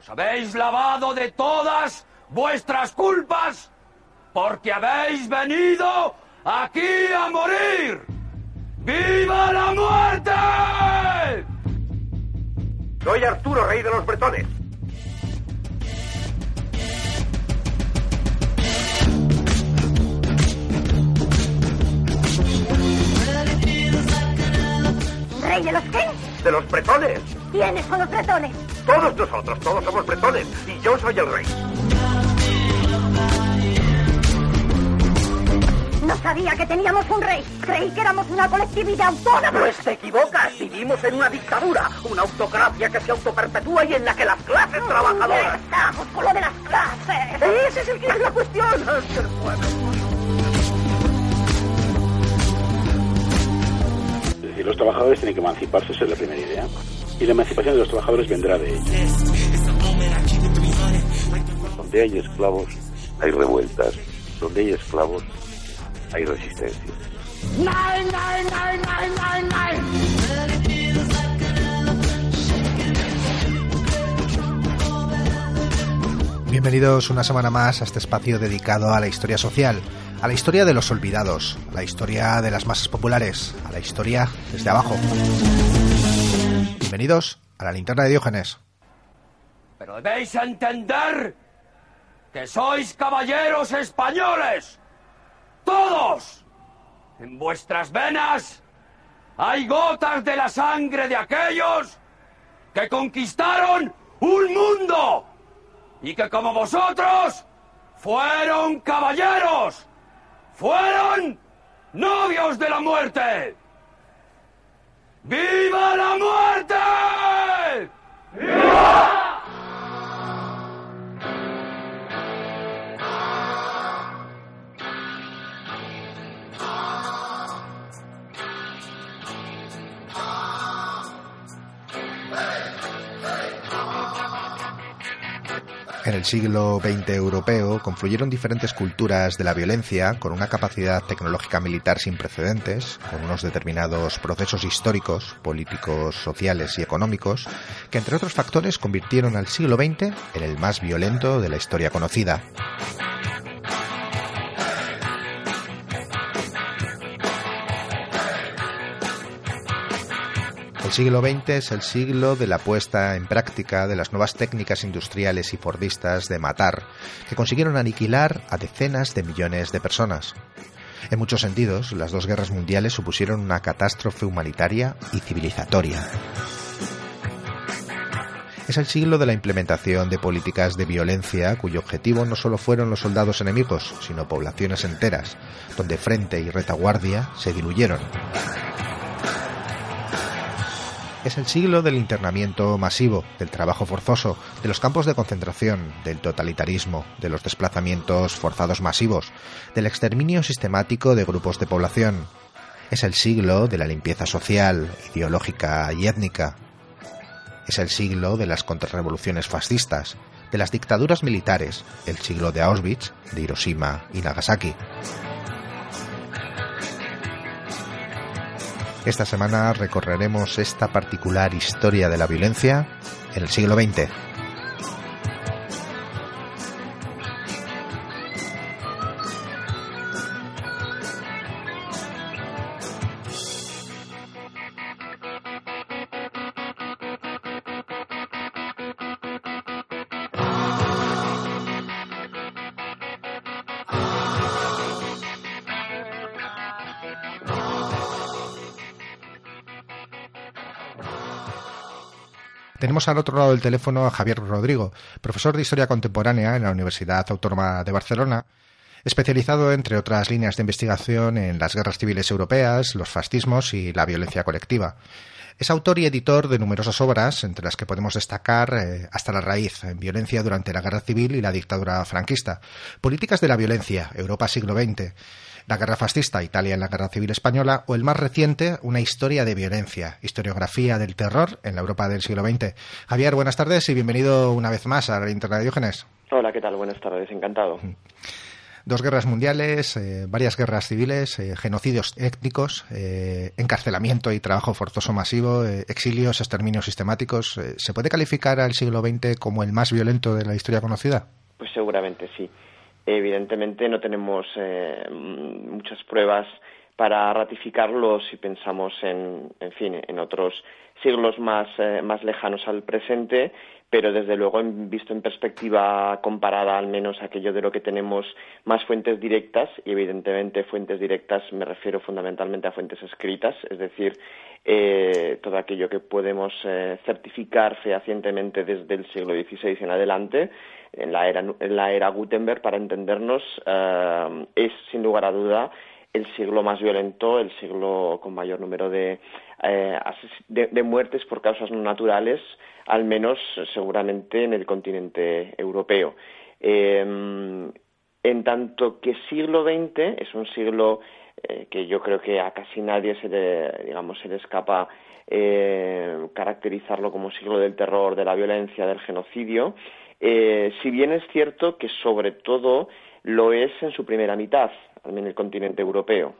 Os habéis lavado de todas vuestras culpas porque habéis venido aquí a morir. ¡Viva la muerte! Soy Arturo, rey de los bretones. ¿Rey de los qué? De los bretones. ¿Quiénes son los bretones? Todos nosotros, todos somos bretones. Y yo soy el rey. No sabía que teníamos un rey. Creí que éramos una colectividad autónoma. Pues te equivocas. Vivimos en una dictadura, una autocracia que se autoperpetúa y en la que las clases trabajadoras. Estamos con lo de las clases. Ese es el que es la cuestión. Es decir, los trabajadores tienen que emanciparse, esa es la primera idea. Y la emancipación de los trabajadores vendrá de ellos. Donde hay esclavos, hay revueltas. Donde hay esclavos, hay resistencia. Bienvenidos una semana más a este espacio dedicado a la historia social, a la historia de los olvidados, a la historia de las masas populares, a la historia desde abajo. Bienvenidos a la linterna de Diógenes. Pero debéis entender que sois caballeros españoles. Todos. En vuestras venas hay gotas de la sangre de aquellos que conquistaron un mundo y que como vosotros fueron caballeros, fueron novios de la muerte. ¡Viva la muerte! En el siglo XX europeo confluyeron diferentes culturas de la violencia con una capacidad tecnológica militar sin precedentes, con unos determinados procesos históricos, políticos, sociales y económicos, que entre otros factores convirtieron al siglo XX en el más violento de la historia conocida. El siglo XX es el siglo de la puesta en práctica de las nuevas técnicas industriales y fordistas de matar, que consiguieron aniquilar a decenas de millones de personas. En muchos sentidos, las dos guerras mundiales supusieron una catástrofe humanitaria y civilizatoria. Es el siglo de la implementación de políticas de violencia cuyo objetivo no solo fueron los soldados enemigos, sino poblaciones enteras, donde frente y retaguardia se diluyeron. Es el siglo del internamiento masivo, del trabajo forzoso, de los campos de concentración, del totalitarismo, de los desplazamientos forzados masivos, del exterminio sistemático de grupos de población. Es el siglo de la limpieza social, ideológica y étnica. Es el siglo de las contrarrevoluciones fascistas, de las dictaduras militares, el siglo de Auschwitz, de Hiroshima y Nagasaki. Esta semana recorreremos esta particular historia de la violencia en el siglo XX. Al otro lado del teléfono a Javier Rodrigo, profesor de Historia Contemporánea en la Universidad Autónoma de Barcelona, especializado, entre otras líneas de investigación, en las guerras civiles europeas, los fascismos y la violencia colectiva. Es autor y editor de numerosas obras, entre las que podemos destacar eh, Hasta la raíz, en violencia durante la guerra civil y la dictadura franquista, Políticas de la violencia, Europa siglo XX, la guerra fascista, Italia en la guerra civil española, o el más reciente, Una historia de violencia, historiografía del terror en la Europa del siglo XX. Javier, buenas tardes y bienvenido una vez más a la Internet de Diógenes. Hola, ¿qué tal? Buenas tardes, encantado. Dos guerras mundiales, eh, varias guerras civiles, eh, genocidios étnicos, eh, encarcelamiento y trabajo forzoso masivo, exilios, exterminios sistemáticos. ¿Se puede calificar al siglo XX como el más violento de la historia conocida? Pues seguramente sí. Evidentemente no tenemos muchas pruebas para ratificarlo si pensamos en, en fin, en otros siglos más, más lejanos al presente pero desde luego visto en perspectiva comparada al menos aquello de lo que tenemos más fuentes directas y evidentemente fuentes directas me refiero fundamentalmente a fuentes escritas es decir eh, todo aquello que podemos eh, certificar fehacientemente desde el siglo XVI en adelante en la era, en la era Gutenberg para entendernos eh, es sin lugar a duda el siglo más violento, el siglo con mayor número de, de muertes por causas no naturales, al menos seguramente en el continente europeo. Em, en tanto que siglo XX es un siglo eh, que yo creo que a casi nadie se le, digamos, se le escapa eh, caracterizarlo como siglo del terror, de la violencia, del genocidio, eh, si bien es cierto que sobre todo lo es en su primera mitad, en el continente europeo.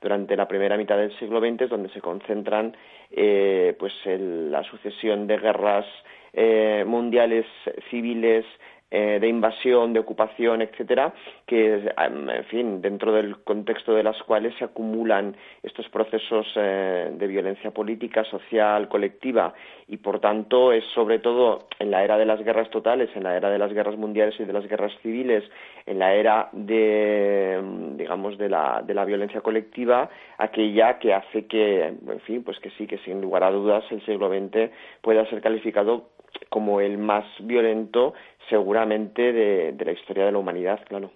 Durante la primera mitad del siglo XX es donde se concentran eh, pues la sucesión de guerras eh, mundiales civiles eh, de invasión, de ocupación, etcétera, que, en fin, dentro del contexto de las cuales se acumulan estos procesos eh, de violencia política, social, colectiva, y por tanto es sobre todo en la era de las guerras totales, en la era de las guerras mundiales y de las guerras civiles, en la era de, digamos, de la, de la violencia colectiva, aquella que hace que, en fin, pues que sí, que sin lugar a dudas el siglo XX pueda ser calificado como el más violento seguramente de, la historia de la humanidad, claro.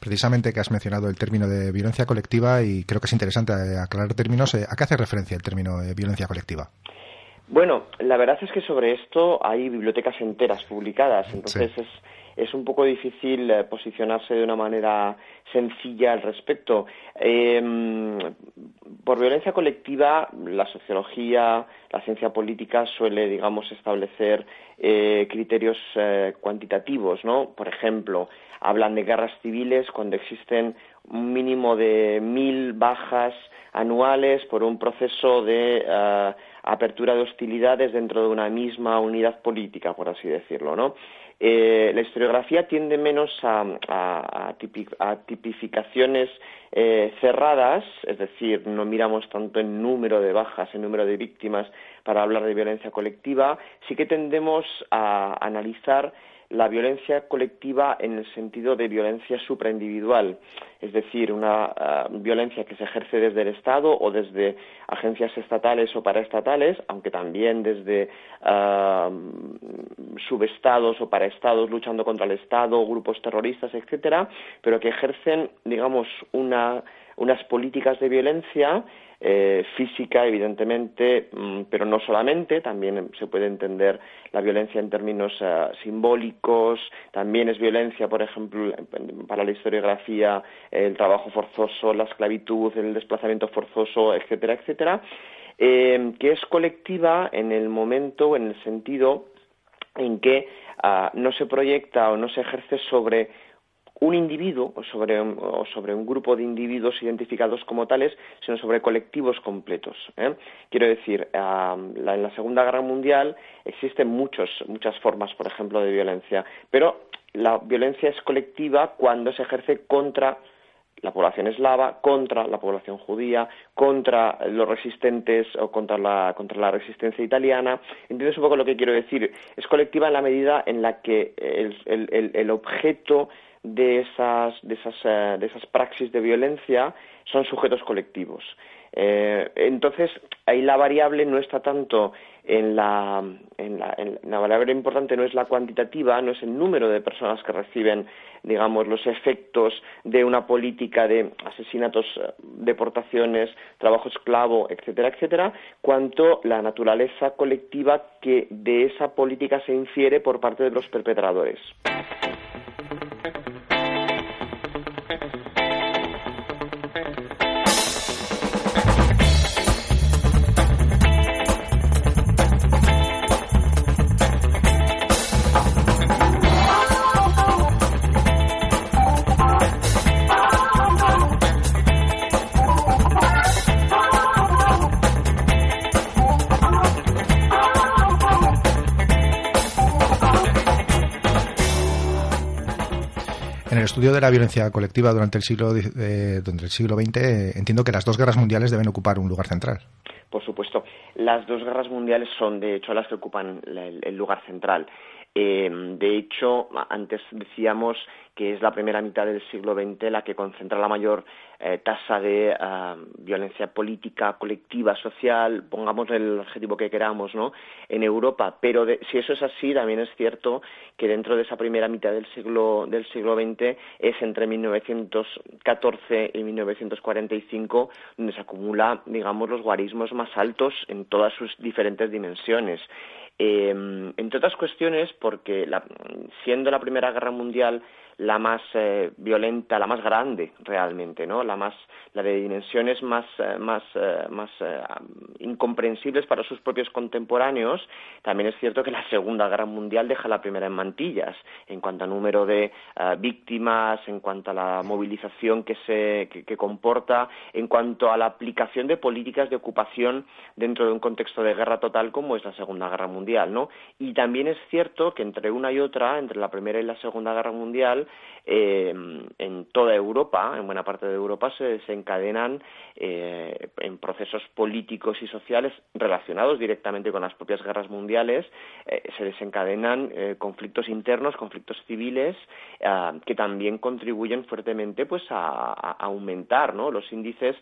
Precisamente que has mencionado el término de violencia colectiva y creo que es interesante aclarar términos. ¿A qué hace referencia el término de violencia colectiva? Bueno, la verdad es que sobre esto hay bibliotecas enteras publicadas, entonces es, es un poco difícil eh, posicionarse de una manera sencilla al respecto. Em, por violencia colectiva, la sociología, la ciencia política suele, digamos, establecer eh, criterios eh, cuantitativos, ¿no? Por ejemplo, hablan de guerras civiles cuando existen un mínimo de mil bajas anuales por un proceso de apertura de hostilidades dentro de una misma unidad política, por así decirlo, ¿no? Eh, la historiografía tiende menos a, tipificaciones eh, cerradas, es decir, no miramos tanto en número de bajas, en número de víctimas para hablar de violencia colectiva, sí que tendemos a analizar la violencia colectiva en el sentido de violencia supraindividual, es decir, una ah, violencia que se ejerce desde el Estado o desde agencias estatales o paraestatales, aunque también desde uh, subestados o paraestados luchando contra el Estado, grupos terroristas, etcétera, pero que ejercen, digamos, una, unas políticas de violencia eh, física, evidentemente, mm, pero no solamente, también se puede entender la violencia en términos eh, simbólicos, también es violencia, por ejemplo, para la historiografía, el trabajo forzoso, la esclavitud, el desplazamiento forzoso, etcétera, etcétera, eh, que es colectiva en el momento, en el sentido en que ah, no se proyecta o no se ejerce sobre un individuo o sobre, o sobre un grupo de individuos identificados como tales, sino sobre colectivos completos. ¿eh? Quiero decir, en la Segunda Guerra Mundial existen muchos, muchas formas, por ejemplo, de violencia, pero la violencia es colectiva cuando se ejerce contra la población eslava, contra la población judía, contra los resistentes o contra la, contra la resistencia italiana. ¿Entiendes un poco lo que quiero decir? Es colectiva en la medida en la que el, el, el objeto de esas, de esas, eh, de esas praxis de violencia son sujetos colectivos. Eh, entonces, ahí la variable no está tanto en la, en la, la, variable importante no es la cuantitativa, no es el número de personas que reciben, digamos, los efectos de una política de asesinatos, eh, deportaciones, trabajo esclavo, etcétera, etcétera, cuanto la naturaleza colectiva que de esa política se infiere por parte de los perpetradores. Estudio de la violencia colectiva durante el siglo, eh, durante el siglo XX, eh, entiendo que las dos guerras mundiales deben ocupar un lugar central. Por supuesto. Las dos guerras mundiales son, de hecho, las que ocupan el lugar central. Eh, de hecho, antes decíamos que es la primera mitad del siglo XX la que concentra la mayor eh, tasa de ah, violencia política, colectiva, social, pongamos el adjetivo que queramos, ¿no? En Europa. Pero si eso es así, también es cierto que dentro de esa primera mitad del siglo del siglo XX es entre 1914 y 1945 donde se acumula, digamos, los guarismos más altos en todas sus diferentes dimensiones. Eh, entre otras cuestiones, porque siendo la Primera Guerra Mundial la más eh, violenta, la más grande realmente, ¿no? La más, la de dimensiones más, eh, más, eh, más incomprensibles para sus propios contemporáneos. También es cierto que la Segunda Guerra Mundial deja la primera en mantillas en cuanto a número de víctimas, en cuanto a la movilización que se que, comporta, en cuanto a la aplicación de políticas de ocupación dentro de un contexto de guerra total como es la Segunda Guerra Mundial, ¿no? Y también es cierto que entre una y otra, entre la Primera y la Segunda Guerra Mundial eh, en toda Europa, en buena parte de Europa, se desencadenan eh, en procesos políticos y sociales relacionados directamente con las propias guerras mundiales, eh, se desencadenan conflictos internos, conflictos civiles, que también contribuyen fuertemente pues a, aumentar los índices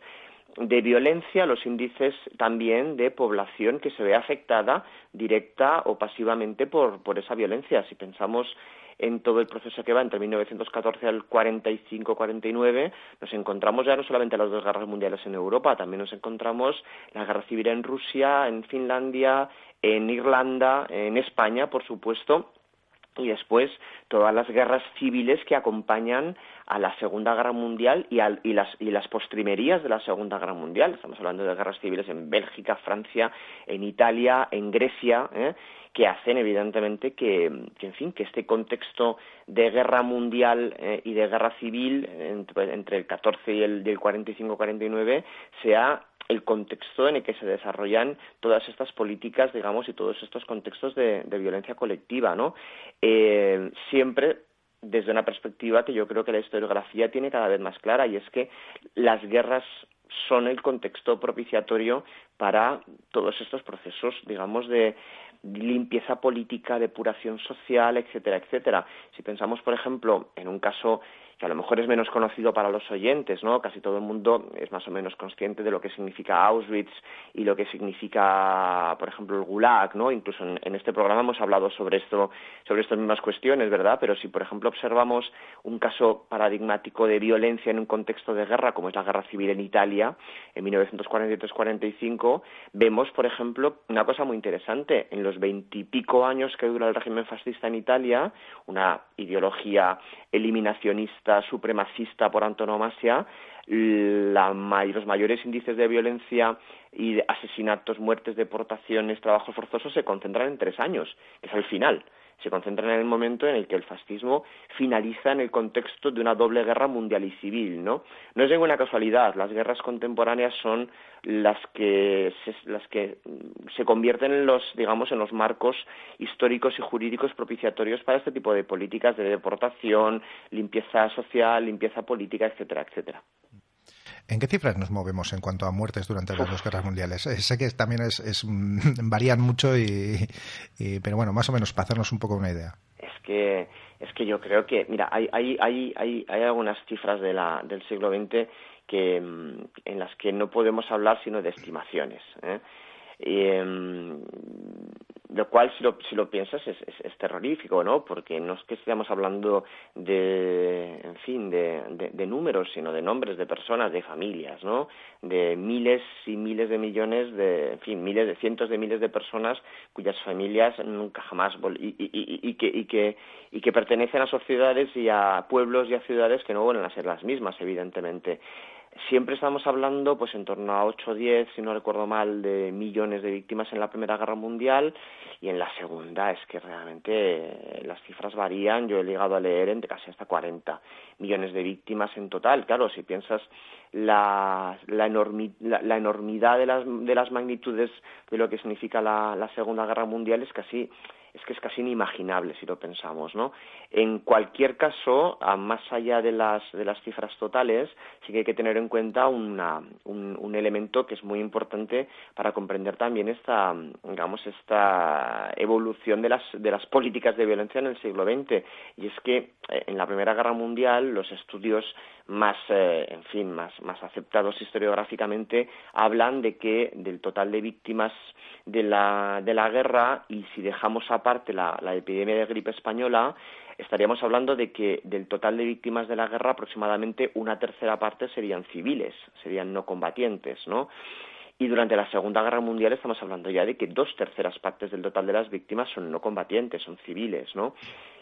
de violencia, los índices también de población que se ve afectada directa o pasivamente por esa violencia. Si pensamos en todo el proceso que va entre 1914 al 45-49, nos encontramos ya no solamente las dos guerras mundiales en Europa, también nos encontramos la guerra civil en Rusia, en Finlandia, en Irlanda, en España, por supuesto, y después todas las guerras civiles que acompañan a la Segunda Guerra Mundial y, y, las, y las postrimerías de la Segunda Guerra Mundial. Estamos hablando de guerras civiles en Bélgica, Francia, en Italia, en Grecia, ¿eh? que hacen evidentemente que, en fin, que este contexto de guerra mundial eh, y de guerra civil entre, el 14 y el, 45-49 sea el contexto en el que se desarrollan todas estas políticas, digamos, y todos estos contextos de, violencia colectiva, ¿no? Eh, siempre desde una perspectiva que yo creo que la historiografía tiene cada vez más clara, y es que las guerras son el contexto propiciatorio para todos estos procesos, digamos, de limpieza política, depuración social, etcétera, etcétera. Si pensamos, por ejemplo, en un caso que a lo mejor es menos conocido para los oyentes, ¿no? Casi todo el mundo es más o menos consciente de lo que significa Auschwitz y lo que significa, por ejemplo, el Gulag, ¿no? Incluso en, este programa hemos hablado sobre esto, sobre estas mismas cuestiones, ¿verdad? Pero si, por ejemplo, observamos un caso paradigmático de violencia en un contexto de guerra, como es la guerra civil en Italia, en 1943-45, vemos, por ejemplo, una cosa muy interesante. En los veintipico años que dura el régimen fascista en Italia, una ideología eliminacionista, supremacista por antonomasia, la, los mayores índices de violencia y asesinatos, muertes, deportaciones, trabajos forzosos se concentran en tres años, que es el final se concentran en el momento en el que el fascismo finaliza en el contexto de una doble guerra mundial y civil, ¿no? No es ninguna casualidad, las guerras contemporáneas son las que se, las que se convierten en los digamos en los marcos históricos y jurídicos propiciatorios para este tipo de políticas de deportación, limpieza social, limpieza política, etcétera, etcétera. ¿En qué cifras nos movemos en cuanto a muertes durante las dos guerras mundiales? Eh, sé que también es, mm, varían mucho, y, pero bueno, más o menos para hacernos un poco una idea. Es que es que yo creo que, mira, hay, hay, hay, hay, hay algunas cifras de la, del siglo XX que, mm, en las que no podemos hablar sino de estimaciones. ¿eh? Em, lo cual, si lo, si lo piensas, es, es, terrorífico, ¿no? Porque no es que estemos hablando de, en fin, de, de, números, sino de nombres de personas, de familias, ¿no? De miles y miles de millones de, en fin, miles de cientos de miles de personas cuyas familias nunca jamás y, y, y, que, y, que, y que pertenecen a sociedades y a pueblos y a ciudades que no vuelven a ser las mismas, evidentemente siempre estamos hablando pues en torno a 8 o 10, si no recuerdo mal, de millones de víctimas en la Primera Guerra Mundial y en la Segunda es que realmente eh, las cifras varían, yo he llegado a leer entre casi hasta 40 millones de víctimas en total. Claro, si piensas la, la, enormidad de las, de las magnitudes de lo que significa la, la Segunda Guerra Mundial es casi es que es casi inimaginable si lo pensamos, ¿no? En cualquier caso, más allá de las, de las cifras totales, sí que hay que tener en cuenta una, un, un, elemento que es muy importante para comprender también esta, digamos, esta evolución de las, de las políticas de violencia en el siglo XX. Y es que eh, en la Primera Guerra Mundial los estudios más, eh, en fin, más, más aceptados historiográficamente hablan de que del total de víctimas de la, de la guerra y si dejamos aparte la, la epidemia de gripe española, estaríamos hablando de que del total de víctimas de la guerra aproximadamente una tercera parte serían civiles, serían no combatientes, ¿no? Y durante la Segunda Guerra Mundial estamos hablando ya de que dos terceras partes del total de las víctimas son no combatientes, son civiles, ¿no?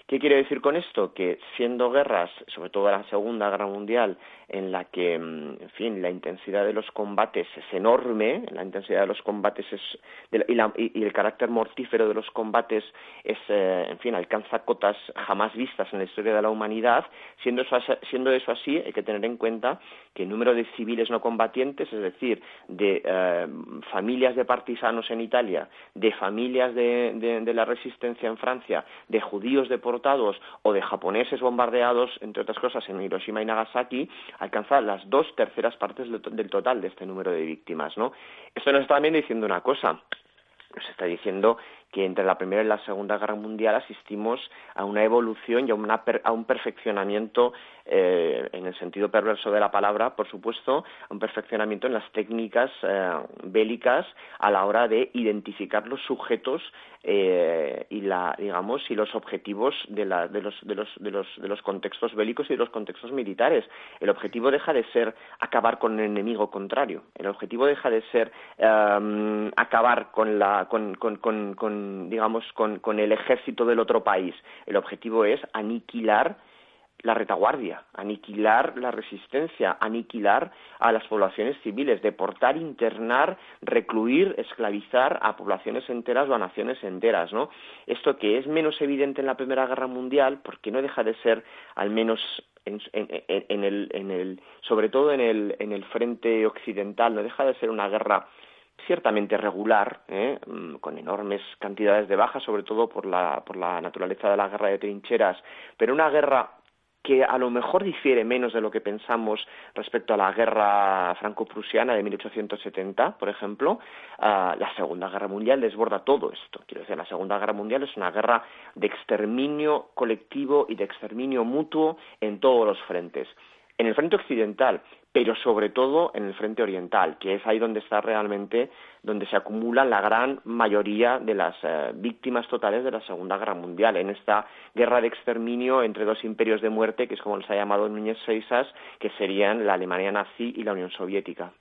¿Qué quiere decir con esto? Que siendo guerras, sobre todo la Segunda Guerra Mundial, en la que, mm, en fin, la intensidad de los combates es enorme, la intensidad de los combates es, y, el carácter mortífero de los combates es, eh, en fin, alcanza cotas jamás vistas en la historia de la humanidad, siendo eso, siendo eso así, hay que tener en cuenta que el número de civiles no combatientes, es decir, de eh, familias de partisanos en Italia, de familias de, de la resistencia en Francia, de judíos o de japoneses bombardeados, entre otras cosas, en Hiroshima y Nagasaki, alcanza las dos terceras partes del total de este número de víctimas, ¿no? Esto nos está también diciendo una cosa, nos está diciendo que entre la Primera y la Segunda Guerra Mundial asistimos a una evolución y a, a un perfeccionamiento, eh, en el sentido perverso de la palabra, por supuesto, un perfeccionamiento en las técnicas eh, bélicas a la hora de identificar los sujetos eh, y la, digamos y los objetivos de, la, de, los, de, los, de, los, de los contextos bélicos y de los contextos militares. El objetivo deja de ser acabar con el enemigo contrario. El objetivo deja de ser acabar con la con, con, con, con digamos, con, el ejército del otro país. El objetivo es aniquilar la retaguardia, aniquilar la resistencia, aniquilar a las poblaciones civiles, deportar, internar, recluir, esclavizar a poblaciones enteras o a naciones enteras, ¿no? Esto que es menos evidente en la Primera Guerra Mundial, porque no deja de ser, al menos en, el, en el, sobre todo en el, en el frente occidental, no deja de ser una guerra ciertamente regular, ¿eh? mm, con enormes cantidades de bajas, sobre todo por la, por la naturaleza de la guerra de trincheras, pero una guerra que a lo mejor difiere menos de lo que pensamos respecto a la guerra franco-prusiana de 1870, por ejemplo, ah, la Segunda Guerra Mundial desborda todo esto. Quiero decir, la Segunda Guerra Mundial es una guerra de exterminio colectivo y de exterminio mutuo en todos los frentes. En el frente occidental, pero sobre todo en el frente oriental, que es ahí donde está realmente, donde se acumula la gran mayoría de las eh, víctimas totales de la Segunda Guerra Mundial, en esta guerra de exterminio entre dos imperios de muerte, que es como les ha llamado Núñez Seisas, que serían la Alemania nazi y la Unión Soviética.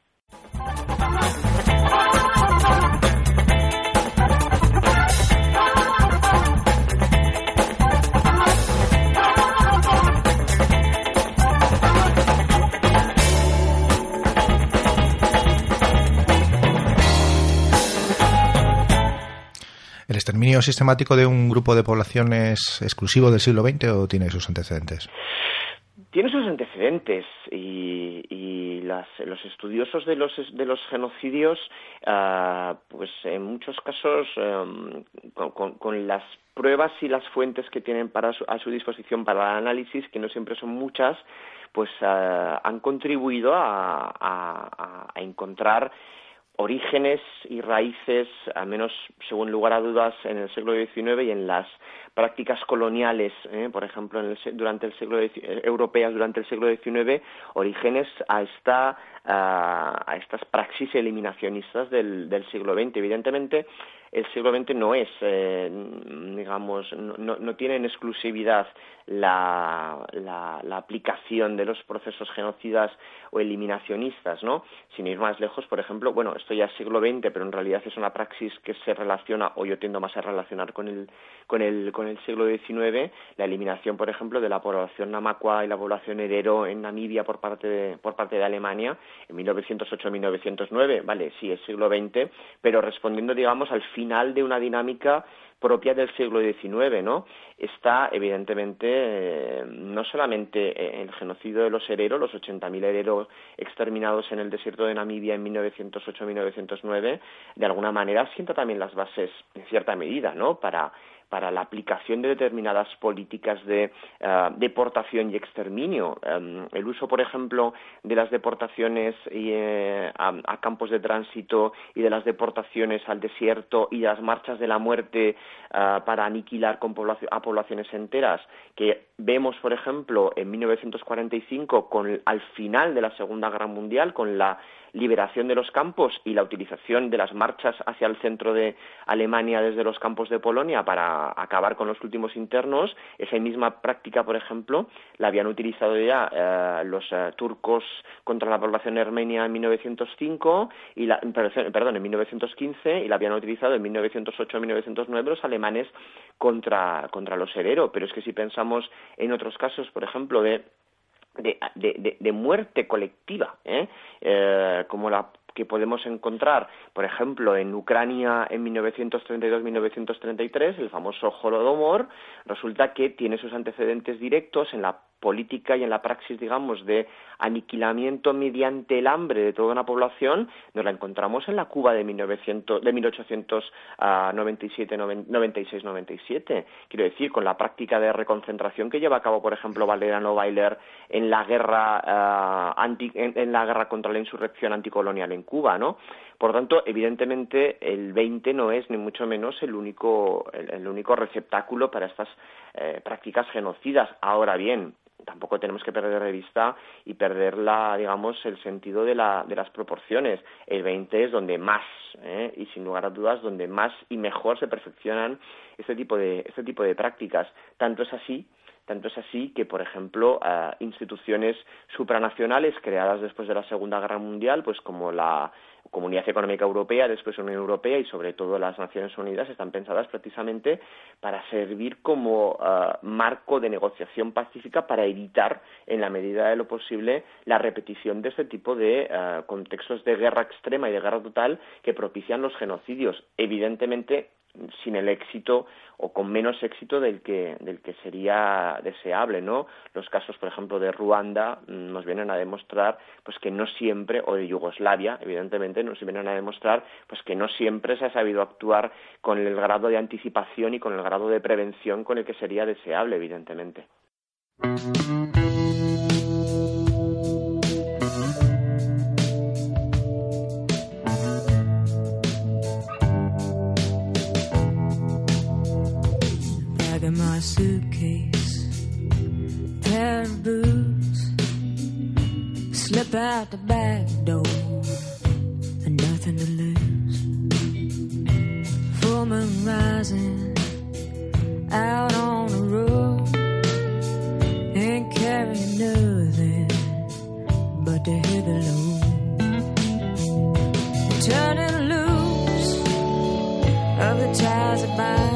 ¿El exterminio sistemático de un grupo de poblaciones exclusivo del siglo XX o tiene sus antecedentes? Tiene sus antecedentes y, los estudiosos de los, de los genocidios, ah, pues en muchos casos, em, con, las pruebas y las fuentes que tienen para a su disposición para el análisis, que no siempre son muchas, pues ah, han contribuido a encontrar orígenes y raíces, al menos según lugar a dudas, en el siglo XIX y en las prácticas coloniales, ¿eh? por ejemplo, en el, durante el siglo eh, europeas durante el siglo XIX, orígenes a esta a, estas praxis eliminacionistas del, del siglo XX. Evidentemente, el siglo XX no es, eh, digamos, no, no, tiene en exclusividad la, la, la, aplicación de los procesos genocidas o eliminacionistas, ¿no? Sin ir más lejos, por ejemplo, bueno, esto ya es siglo XX, pero en realidad es una praxis que se relaciona, o yo tiendo más a relacionar con el, con el, con el siglo XIX, la eliminación, por ejemplo, de la población namacua y la población herero en Namibia por parte de, por parte de Alemania en 1908-1909, vale, sí, es siglo XX, pero respondiendo, digamos, al final de una dinámica propia del siglo XIX, ¿no? Está, evidentemente, eh, no solamente el genocidio de los hereros, los 80.000 hereros exterminados en el desierto de Namibia en 1908-1909, de alguna manera sienta también las bases, en cierta medida, ¿no?, para para la aplicación de determinadas políticas de eh, deportación y exterminio. Em, el uso, por ejemplo, de las deportaciones eh, a, campos de tránsito y de las deportaciones al desierto y las marchas de la muerte eh, para aniquilar a poblaciones enteras, que vemos, por ejemplo, en 1945, con, al final de la Segunda Guerra Mundial, con la liberación de los campos y la utilización de las marchas hacia el centro de Alemania desde los campos de Polonia para acabar con los últimos internos, esa misma práctica, por ejemplo, la habían utilizado ya eh, los eh, turcos contra la población armenia en 1905 y la, perdón, en 1915 y la habían utilizado en 1908-1909 los alemanes contra, contra los hereros. Pero es que si pensamos en otros casos, por ejemplo, de de, de, de, muerte colectiva, ¿eh? Eh, como la que podemos encontrar, por ejemplo, en Ucrania en 1932-1933, el famoso Holodomor, resulta que tiene sus antecedentes directos en la política y en la praxis, digamos, de aniquilamiento mediante el hambre de toda una población, nos la encontramos en la Cuba de, 1900, de 1897, 96, 97. Quiero decir, con la práctica de reconcentración que lleva a cabo, por ejemplo, Valeriano Bailer en la guerra, ah, anti, en, la guerra contra la insurrección anticolonial en Cuba, ¿no? Por tanto, evidentemente, el 20 no es ni mucho menos el único, el, único receptáculo para estas eh, prácticas genocidas. Ahora bien, tampoco tenemos que perder de vista y perder la, digamos, el sentido de, la, de las proporciones. El 20 es donde más, ¿eh? y sin lugar a dudas, donde más y mejor se perfeccionan este tipo de, este tipo de prácticas. Tanto es así tanto es así que, por ejemplo, instituciones supranacionales creadas después de la Segunda Guerra Mundial, pues como la Comunidad Económica Europea, después Unión Europea y sobre todo las Naciones Unidas están pensadas precisamente para servir como ah, marco de negociación pacífica para evitar, en la medida de lo posible, la repetición de este tipo de ah, contextos de guerra extrema y de guerra total que propician los genocidios. Evidentemente, sin el éxito o con menos éxito del que, del que sería deseable, ¿no? Los casos, por ejemplo, de Ruanda mm, nos vienen a demostrar pues que no siempre, o de Yugoslavia, evidentemente, nos vienen a demostrar pues que no siempre se ha sabido actuar con el grado de anticipación y con el grado de prevención con el que sería deseable, evidentemente. My suitcase, pair of boots, slip out the back door, and nothing to lose. Full moon rising out on the road, ain't carrying nothing but the heavy load. Turning loose of the ties that bind.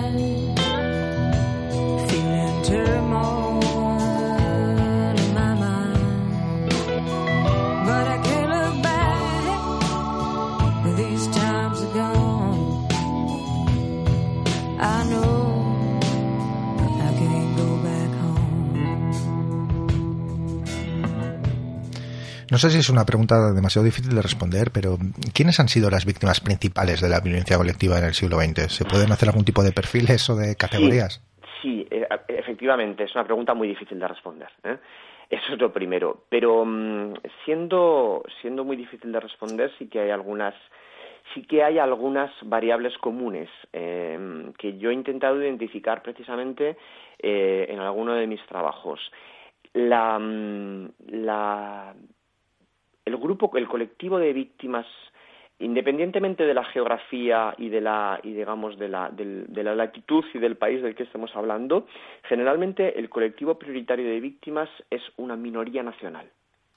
No sé si es una pregunta demasiado difícil de responder, pero ¿quiénes han sido las víctimas principales de la violencia colectiva en el siglo XX? ¿Se pueden hacer algún tipo de perfiles o de categorías? Sí, eh, efectivamente, es una pregunta muy difícil de responder. ¿eh? Eso es lo primero. Pero mm, siendo, siendo muy difícil de responder, sí que hay algunas sí que hay algunas variables comunes em, que yo he intentado identificar precisamente eh, en alguno de mis trabajos. La, mm, la el grupo, el colectivo de víctimas, independientemente de la geografía y de la, y digamos, de la, de la latitud y del país del que estemos hablando, generalmente el colectivo prioritario de víctimas es una minoría nacional.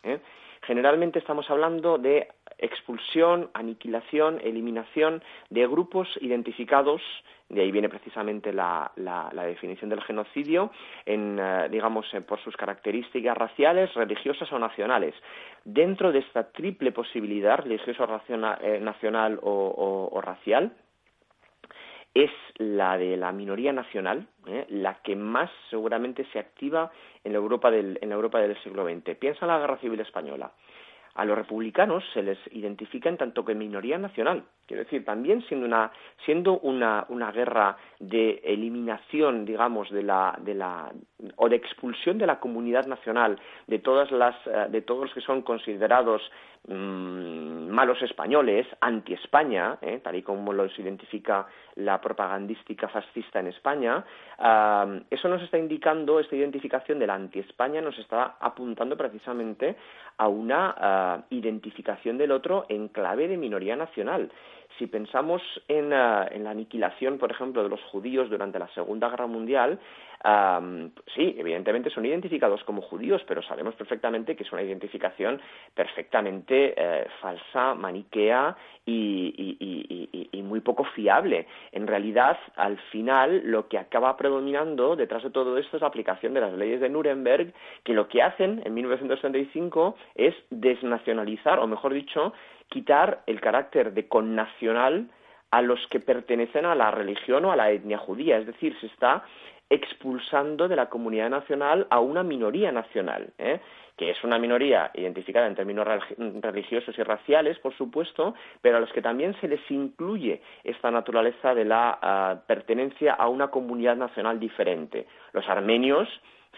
¿eh? Generalmente estamos hablando de expulsión, aniquilación, eliminación de grupos identificados, de ahí viene precisamente la, definición del genocidio, en, eh, digamos, por sus características raciales, religiosas o nacionales. Dentro de esta triple posibilidad, religioso, eh, nacional o, racial, es la de la minoría nacional, ¿eh? la que más seguramente se activa en la Europa del, en la Europa del siglo XX. Piensa en la Guerra Civil Española. A los republicanos se les identifica en tanto que minoría nacional, Quiero decir, también siendo una, siendo una, una guerra de eliminación, digamos, de la, de la, o de expulsión de la comunidad nacional, de todas las, eh, de todos los que son considerados mm, malos españoles, anti-España, eh, tal y como los identifica la propagandística fascista en España, eso nos está indicando, esta identificación de la anti-España nos está apuntando precisamente a una ah, identificación del otro en clave de minoría nacional. Si pensamos en, ah, en la aniquilación, por ejemplo, de los judíos durante la Segunda Guerra Mundial, sí, evidentemente son identificados como judíos, pero sabemos perfectamente que es una identificación perfectamente eh, falsa, maniquea y, y, muy poco fiable. En realidad, al final, lo que acaba predominando detrás de todo esto es la aplicación de las leyes de Nuremberg, que lo que hacen en 1935 es desnacionalizar, o mejor dicho, quitar el carácter de connacional a los que pertenecen a la religión o a la etnia judía. Es decir, se está expulsando de la comunidad nacional a una minoría nacional, ¿eh? que es una minoría identificada en términos religiosos y raciales, por supuesto, pero a los que también se les incluye esta naturaleza de la ah, pertenencia a una comunidad nacional diferente. Los armenios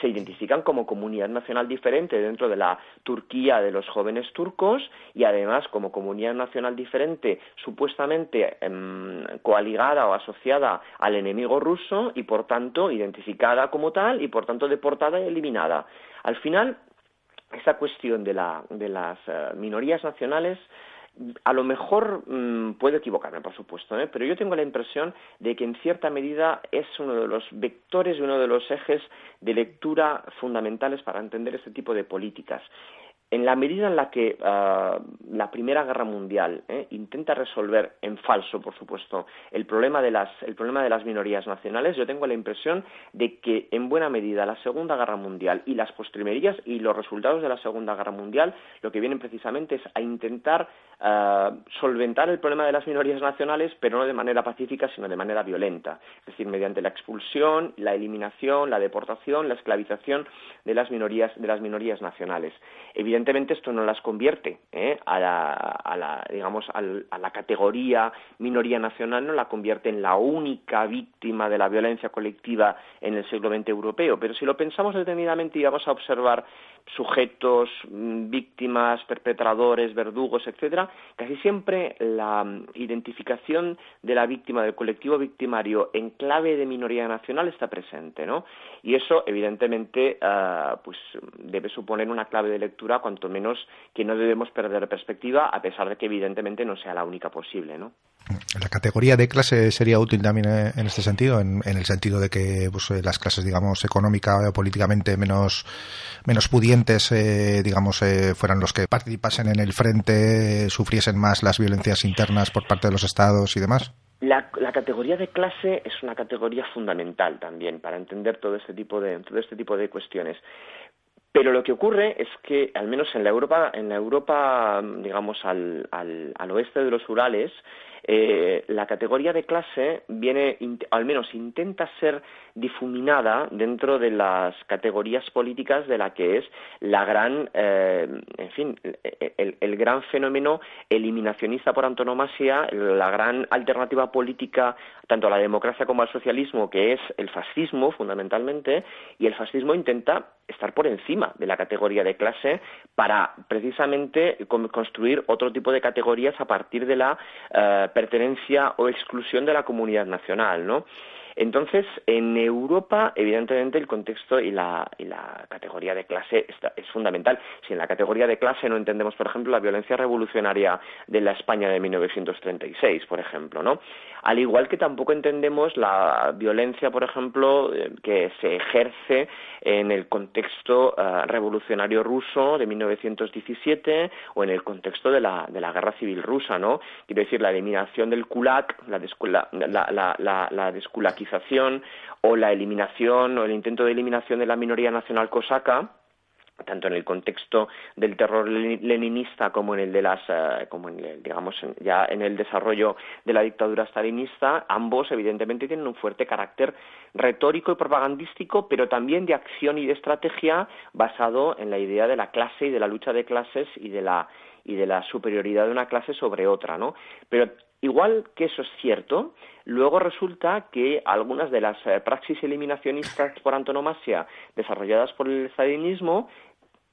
se identifican como comunidad nacional diferente dentro de la Turquía de los jóvenes turcos y además como comunidad nacional diferente supuestamente em, coaligada o asociada al enemigo ruso y por tanto identificada como tal y por tanto deportada y eliminada. Al final, esa cuestión de, de las eh, minorías nacionales a lo mejor mm, puedo equivocarme, por supuesto, ¿eh? pero yo tengo la impresión de que en cierta medida es uno de los vectores y uno de los ejes de lectura fundamentales para entender este tipo de políticas en la medida en la que ah, la Primera Guerra Mundial eh, intenta resolver en falso, por supuesto, el problema, de las, el problema de las minorías nacionales, yo tengo la impresión de que en buena medida la Segunda Guerra Mundial y las postrimerías y los resultados de la Segunda Guerra Mundial lo que vienen precisamente es a intentar ah, solventar el problema de las minorías nacionales, pero no de manera pacífica, sino de manera violenta, es decir, mediante la expulsión, la eliminación, la deportación, la esclavización de las minorías, de las minorías nacionales esto no las convierte ¿eh? a, la, digamos, a la categoría minoría nacional, no la convierte en la única víctima de la violencia colectiva en el siglo XX europeo. Pero si lo pensamos detenidamente y vamos a observar sujetos, mm, víctimas, perpetradores, verdugos, etcétera, casi siempre la mm, identificación de la víctima del colectivo victimario en clave de minoría nacional está presente, ¿no? Y eso, evidentemente, ah, pues debe suponer una clave de lectura, cuanto menos que no debemos perder perspectiva, a pesar de que evidentemente no sea la única posible, ¿no? La categoría de clase sería útil también eh, en este sentido, en, el sentido de que pues, eh, las clases, digamos, económica o políticamente menos, menos pudientes, eh, digamos, fueran los que participasen en el frente, sufriesen más las violencias internas por parte de los estados y demás. La, la, categoría de clase es una categoría fundamental también para entender todo este tipo de todo este tipo de cuestiones. Pero lo que ocurre es que, al menos en la Europa, en la Europa, digamos, al, al, al oeste de los Urales, eh, la categoría de clase viene, al menos intenta ser difuminada dentro de las categorías políticas de la que es la gran, eh, en fin, el, gran fenómeno eliminacionista por antonomasia, la gran alternativa política tanto a la democracia como al socialismo, que es el fascismo fundamentalmente, y el fascismo intenta estar por encima de la categoría de clase para precisamente construir otro tipo de categorías a partir de la eh, pertenencia o exclusión de la comunidad nacional, ¿no? Entonces, en Europa, evidentemente, el contexto y la, categoría de clase es fundamental. Si en la categoría de clase no entendemos, por ejemplo, la violencia revolucionaria de la España de 1936, por ejemplo, ¿no? Al igual que tampoco entendemos la violencia, por ejemplo, eh, que se ejerce en el contexto eh, revolucionario ruso de 1917 o en el contexto de la, de la guerra civil rusa, ¿no? Quiero decir, la eliminación del kulak, la, la, la, la o la eliminación o el intento de eliminación de la minoría nacional cosaca tanto en el contexto del terror leninista como en el de las eh, como en digamos ya en el desarrollo de la dictadura stalinista ambos evidentemente tienen un fuerte carácter retórico y propagandístico pero también de acción y de estrategia basado en la idea de la clase y de la lucha de clases y de la y de la superioridad de una clase sobre otra, ¿no? Pero igual que eso es cierto, luego resulta que algunas de las eh, praxis eliminacionistas por antonomasia desarrolladas por el estalinismo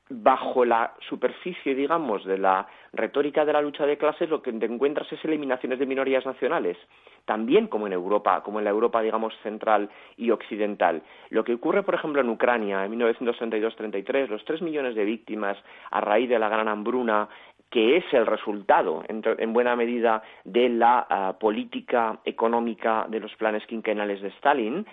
bajo la superficie, digamos, de la retórica de la lucha de clases, lo que te encuentras es eliminaciones de minorías nacionales, también como en Europa, como en la Europa, digamos, central y occidental. Lo que ocurre, por ejemplo, en Ucrania en 1932-33, los tres millones de víctimas a raíz de la gran hambruna, que es el resultado, en, buena medida, de la ah, política económica de los planes quinquenales de Stalin,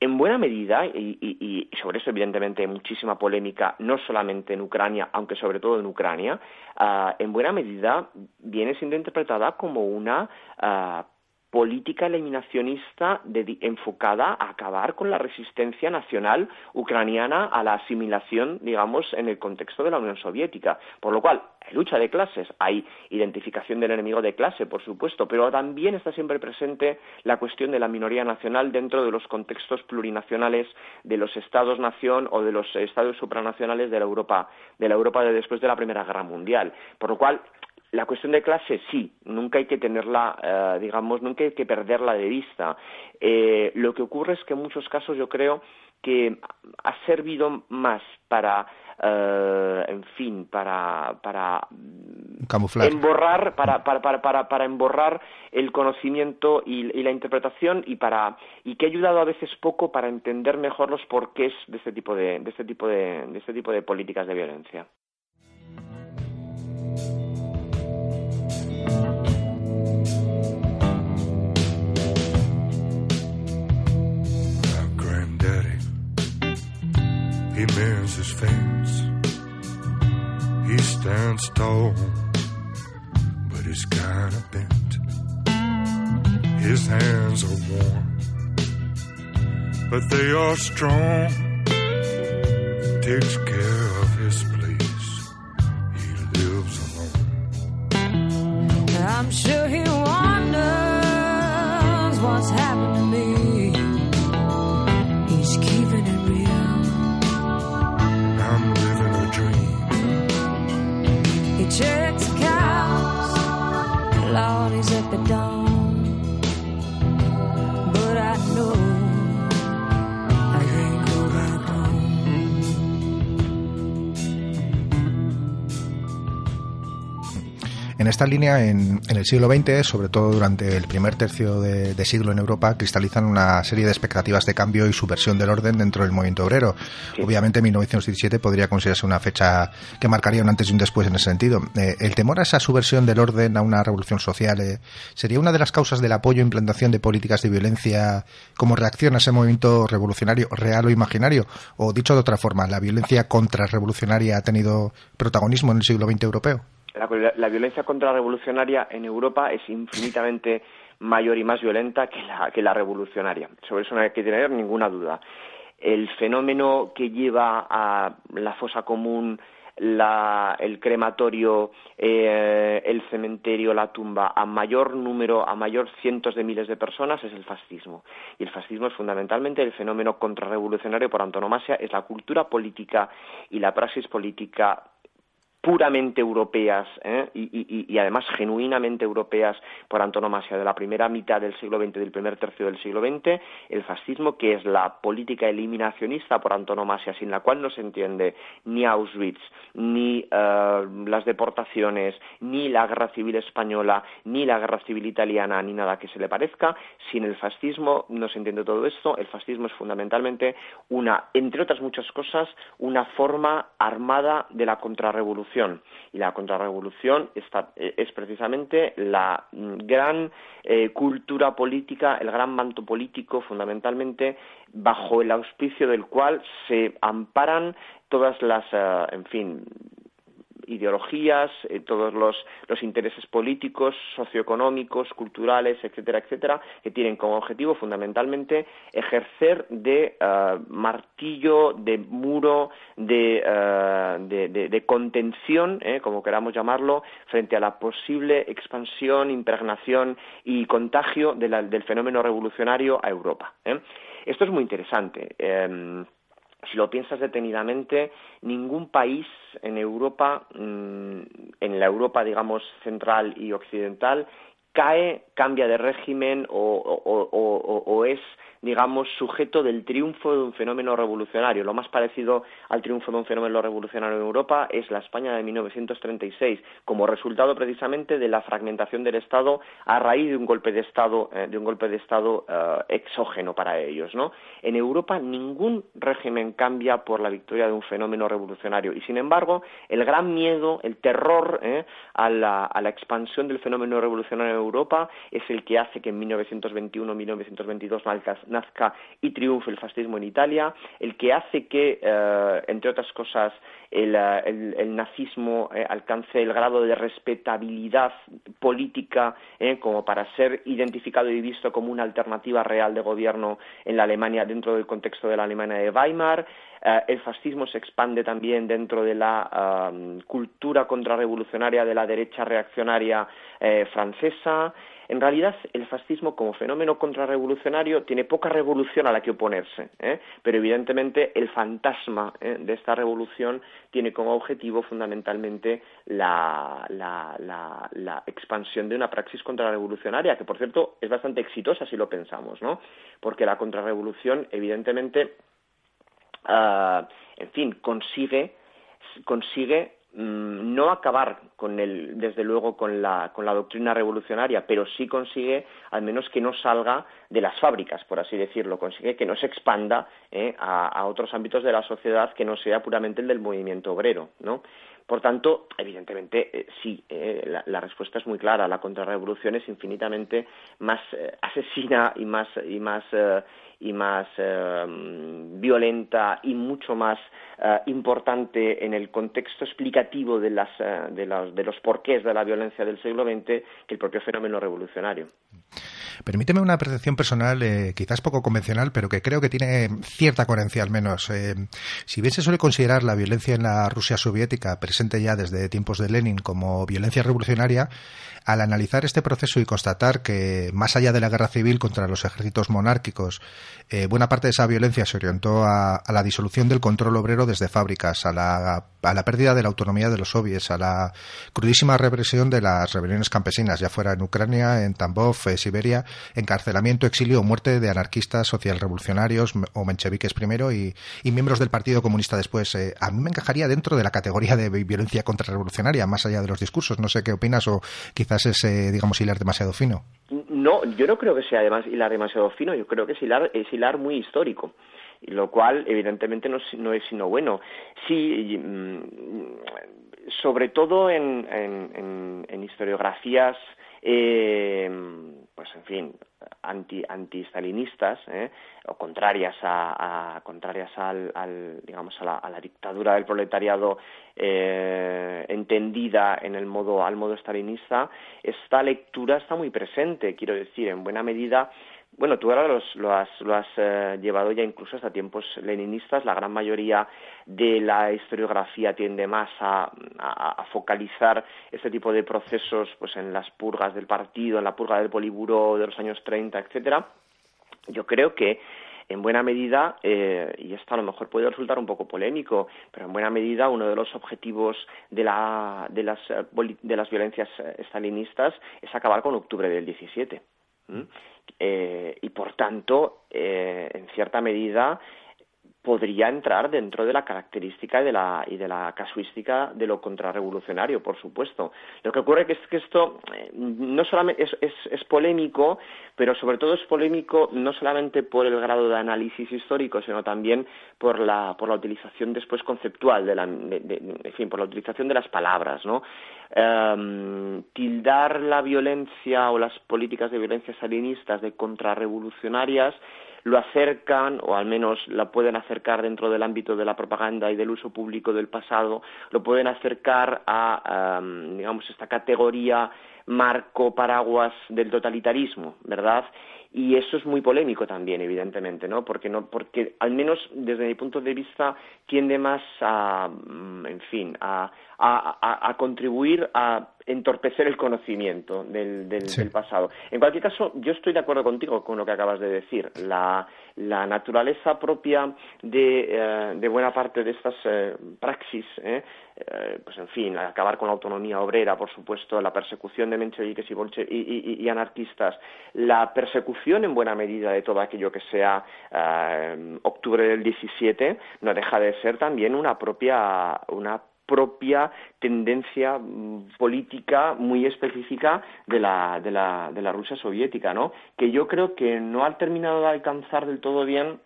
en buena medida, y, sobre eso evidentemente hay muchísima polémica, no solamente en Ucrania, aunque sobre todo en Ucrania, ah, en buena medida viene siendo interpretada como una ah, política eliminacionista enfocada a acabar con la resistencia nacional ucraniana a la asimilación, digamos, en el contexto de la Unión Soviética. Por lo cual, hay lucha de clases, hay identificación del enemigo de clase, por supuesto, pero también está siempre presente la cuestión de la minoría nacional dentro de los contextos plurinacionales de los Estados-nación o de los Estados supranacionales de la Europa, de la Europa de después de la Primera Guerra Mundial. Por lo cual, la cuestión de clase sí, nunca hay que tenerla, eh, digamos, nunca hay que perderla de vista. Eh, lo que ocurre es que en muchos casos yo creo que ha servido más para, eh, en fin, para, para camuflar, emborrar, para, para, para, para, emborrar el conocimiento y, la interpretación y para y que ha ayudado a veces poco para entender mejor los porqués de este tipo de, de este tipo de, de este tipo de políticas de violencia. He mends his fence. He stands tall, but he's kinda bent. His hands are warm, but they are strong. Takes care of his place. He lives alone. I'm sure he wonders what's happened to me. future. En esta línea, en, el siglo XX, sobre todo durante el primer tercio de, siglo en Europa, cristalizan una serie de expectativas de cambio y subversión del orden dentro del movimiento obrero. Obviamente, 1917 podría considerarse una fecha que marcaría un antes y un después en ese sentido. Eh, ¿El temor a esa subversión del orden, a una revolución social, eh, sería una de las causas del apoyo e implantación de políticas de violencia como reacción a ese movimiento revolucionario real o imaginario? O dicho de otra forma, ¿la violencia contrarrevolucionaria ha tenido protagonismo en el siglo XX europeo? La, violencia contrarrevolucionaria en Europa es infinitamente mayor y más violenta que la, que la revolucionaria. Sobre eso no hay que tener ninguna duda. El fenómeno que lleva a la fosa común, el crematorio, eh, el cementerio, la tumba, a mayor número, a mayor cientos de miles de personas es el fascismo. Y el fascismo es fundamentalmente el fenómeno contrarrevolucionario por antonomasia, es la cultura política y la praxis política puramente europeas ¿eh? y, además genuinamente europeas por antonomasia de la primera mitad del siglo XX, del primer tercio del siglo XX, el fascismo, que es la política eliminacionista por antonomasia, sin la cual no se entiende ni Auschwitz, ni eh, las deportaciones, ni la guerra civil española, ni la guerra civil italiana, ni nada que se le parezca. Sin el fascismo no se entiende todo esto. El fascismo es fundamentalmente una, entre otras muchas cosas, una forma armada de la contrarrevolución y la contrarrevolución eh, es precisamente la mm, gran eh, cultura política, el gran manto político, fundamentalmente, bajo el auspicio del cual se amparan todas las, eh, en fin, ideologías, eh, todos los, intereses políticos, socioeconómicos, culturales, etcétera, etcétera, que tienen como objetivo fundamentalmente ejercer de eh, martillo, de muro, de, eh, contención, como queramos llamarlo, frente a la posible expansión, impregnación y contagio del fenómeno revolucionario a Europa. Esto es muy interesante. Si lo piensas detenidamente, ningún país en Europa, mm, en la Europa, digamos, central y occidental, cae, cambia de régimen o- o es digamos, sujeto del triunfo de un fenómeno revolucionario. Lo más parecido al triunfo de un fenómeno revolucionario en Europa es la España de 1936, como resultado precisamente de la fragmentación del Estado a raíz de un golpe de Estado, eh, de un golpe de Estado eh, exógeno para ellos, ¿no? En Europa ningún régimen cambia por la victoria de un fenómeno revolucionario y, sin embargo, el gran miedo, el terror eh, a, la, a la expansión del fenómeno revolucionario en Europa es el que hace que en 1921-1922 nazca y triunfe el fascismo en Italia, el que hace que, eh, entre otras cosas, el, eh, el- nazismo eh, alcance el grado de respetabilidad política como para ser identificado y visto como una alternativa real de gobierno en la Alemania dentro del contexto de la Alemania de Weimar. El fascismo se expande también dentro de la cultura contrarrevolucionaria de la derecha reaccionaria francesa. En realidad, el fascismo como fenómeno contrarrevolucionario tiene poca revolución a la que oponerse, ¿eh? pero evidentemente el fantasma ¿eh? de esta revolución tiene como objetivo fundamentalmente la, la, la, la expansión de una praxis contrarrevolucionaria, que por cierto es bastante exitosa si lo pensamos, ¿no? Porque la contrarrevolución, evidentemente, ah, en fin, consigue consigue mm, no acabar con el, desde luego con la, con la doctrina revolucionaria, pero sí consigue al menos que no salga de las fábricas, por así decirlo, consigue que no se expanda eh, a, otros ámbitos de la sociedad que no sea puramente el del movimiento obrero, ¿no? Por tanto, evidentemente, eh, sí, eh, la, respuesta es muy clara. La contrarrevolución es infinitamente más eh, asesina y más y más y más eh, violenta y mucho más eh, importante en el contexto explicativo de, las, eh, de, los, de los porqués de la violencia del siglo XX que el propio fenómeno revolucionario. Permíteme una percepción personal, eh, quizás poco convencional, pero que creo que tiene cierta coherencia al menos. Eh, si bien se suele considerar la violencia en la Rusia soviética, presente ya desde tiempos de Lenin, como violencia revolucionaria, al analizar este proceso y constatar que, más allá de la guerra civil contra los ejércitos monárquicos, eh, buena parte de esa violencia se orientó a, la disolución del control obrero desde fábricas, a la, a la pérdida de la autonomía de los soviets, a la crudísima represión de las rebeliones campesinas, ya fuera en Ucrania, en Tambov, eh, Siberia, encarcelamiento, exilio o muerte de anarquistas, socialrevolucionarios o mencheviques primero y, y, miembros del Partido Comunista después. Eh, a mí me encajaría dentro de la categoría de violencia contrarrevolucionaria, más allá de los discursos. No sé qué opinas o quizás es, eh, digamos, hilar demasiado fino. No, yo no creo que sea además hilar demasiado fino, yo creo que es hilar, es hilar muy histórico lo cual evidentemente no, no es sino bueno. Sí, sobre todo en, en, en, en historiografías, eh, pues en fin, anti anti-stalinistas ¿eh? o contrarias a, contrarias al, al, digamos a la, a la, dictadura del proletariado eh, entendida en el modo al modo stalinista esta lectura está muy presente quiero decir en buena medida bueno, tú ahora los, lo has, lo has eh, llevado ya incluso hasta tiempos leninistas. La gran mayoría de la historiografía tiende más a, a, a, focalizar este tipo de procesos pues, en las purgas del partido, en la purga del Poliburo de los años 30, etcétera. Yo creo que en buena medida, eh, y esto a lo mejor puede resultar un poco polémico, pero en buena medida uno de los objetivos de, la, de, las, de las violencias estalinistas es acabar con octubre del 17. ¿Mm? Eh, y por tanto, eh, en cierta medida, podría entrar dentro de la característica y de la, y de la casuística de lo contrarrevolucionario, por supuesto. Lo que ocurre es que esto eh, no solamente es, es, polémico, pero sobre todo es polémico no solamente por el grado de análisis histórico, sino también por la, por la utilización después conceptual, de la, en fin, por la utilización de las palabras, ¿no? Um, tildar la violencia o las políticas de violencia salinistas de contrarrevolucionarias lo acercan, o al menos la pueden acercar dentro del ámbito de la propaganda y del uso público del pasado, lo pueden acercar a, um, digamos, esta categoría marco paraguas del totalitarismo, ¿verdad? Y eso es muy polémico también, evidentemente, ¿no? Porque, no, porque al menos desde mi punto de vista tiende más a, en fin, a, a, a contribuir a entorpecer el conocimiento del, del, sí. del, pasado. En cualquier caso, yo estoy de acuerdo contigo con lo que acabas de decir. La, la naturaleza propia de, eh, de buena parte de estas eh, praxis, ¿eh? Eh, pues en fin, acabar con la autonomía obrera, por supuesto, la persecución de mencheviques y, bolche- y, y- anarquistas, la persecución en buena medida de todo aquello que sea eh, octubre del 17, no deja de ser también una propia, una propia tendencia mm, política muy específica de la, de la, de la Rusia soviética, ¿no? Que yo creo que no ha terminado de alcanzar del todo bien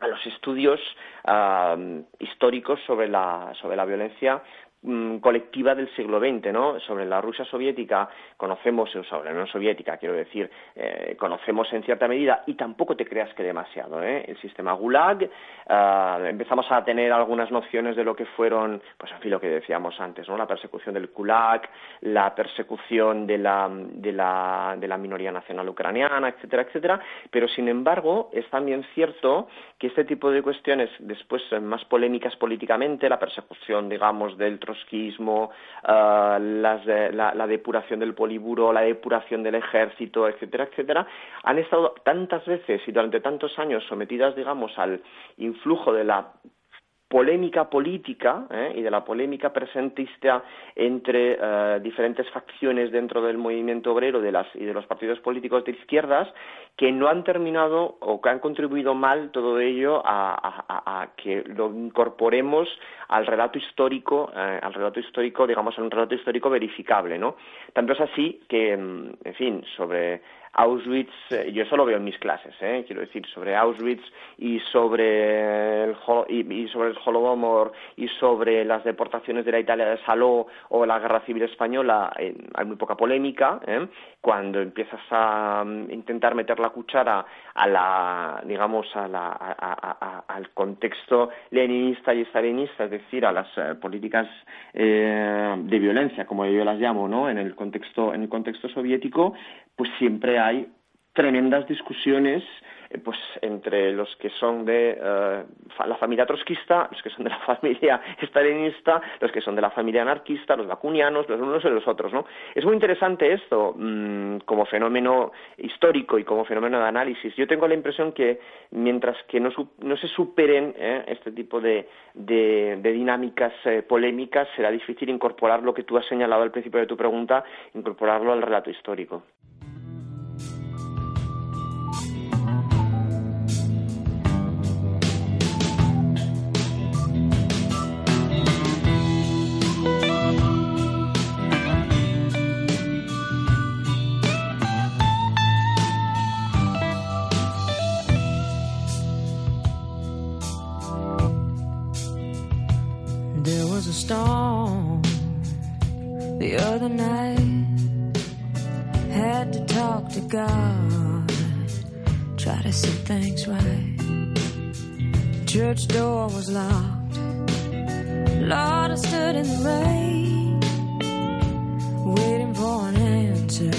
a los estudios ah, históricos sobre la, sobre la violencia mm, colectiva del siglo XX, ¿no? Sobre la Rusia soviética conocemos, sobre la Unión Soviética, quiero decir, eh, conocemos en cierta medida y tampoco te creas que demasiado, ¿eh? El sistema Gulag, ah, empezamos a tener algunas nociones de lo que fueron, pues en fin, lo que decíamos antes, ¿no? La persecución del Gulag, la persecución de la, de la, de la minoría nacional ucraniana, etcétera, etcétera, pero sin embargo es también cierto que este tipo de cuestiones después más polémicas políticamente, la persecución, digamos, del trotskismo, ah, las de- la, la depuración del poliburo, la depuración del ejército, etcétera, etcétera, han estado tantas veces y durante tantos años sometidas, digamos, al influjo de la polémica política ¿eh? y de la polémica presentista entre eh, diferentes facciones dentro del movimiento obrero de las, y de los partidos políticos de izquierdas que no han terminado o que han contribuido mal todo ello a, que lo incorporemos al relato histórico, eh, al relato histórico, digamos, a un relato histórico verificable, ¿no? Tanto es así que, mm, en fin, sobre Auschwitz, eh, yo eso lo veo en mis clases, ¿eh? quiero decir, sobre Auschwitz y sobre el, y, sobre el Holodomor y sobre las deportaciones de la Italia de Saló o la Guerra Civil Española, eh, hay muy poca polémica. ¿eh? Cuando empiezas a mm, intentar meter la cuchara a la, digamos, a la, a- al contexto leninista y stalinista, es decir, a las eh, políticas de violencia, como yo las llamo, ¿no? En el contexto, en el contexto soviético, pues siempre hay tremendas discusiones eh, pues entre los que son de fa- la familia trotskista, los que son de la familia stalinista, los que son de la familia anarquista, los bakunianos, los unos y los otros, ¿no? Es muy interesante esto mm, como fenómeno histórico y como fenómeno de análisis. Yo tengo la impresión que mientras que no, no se superen eh, este tipo de dinámicas eh, polémicas, será difícil incorporar lo que tú has señalado al principio de tu pregunta, incorporarlo al relato histórico. Storm the other night. Had to talk to God, try to set things right. Church door was locked. Lord, I stood in the rain, waiting for an answer,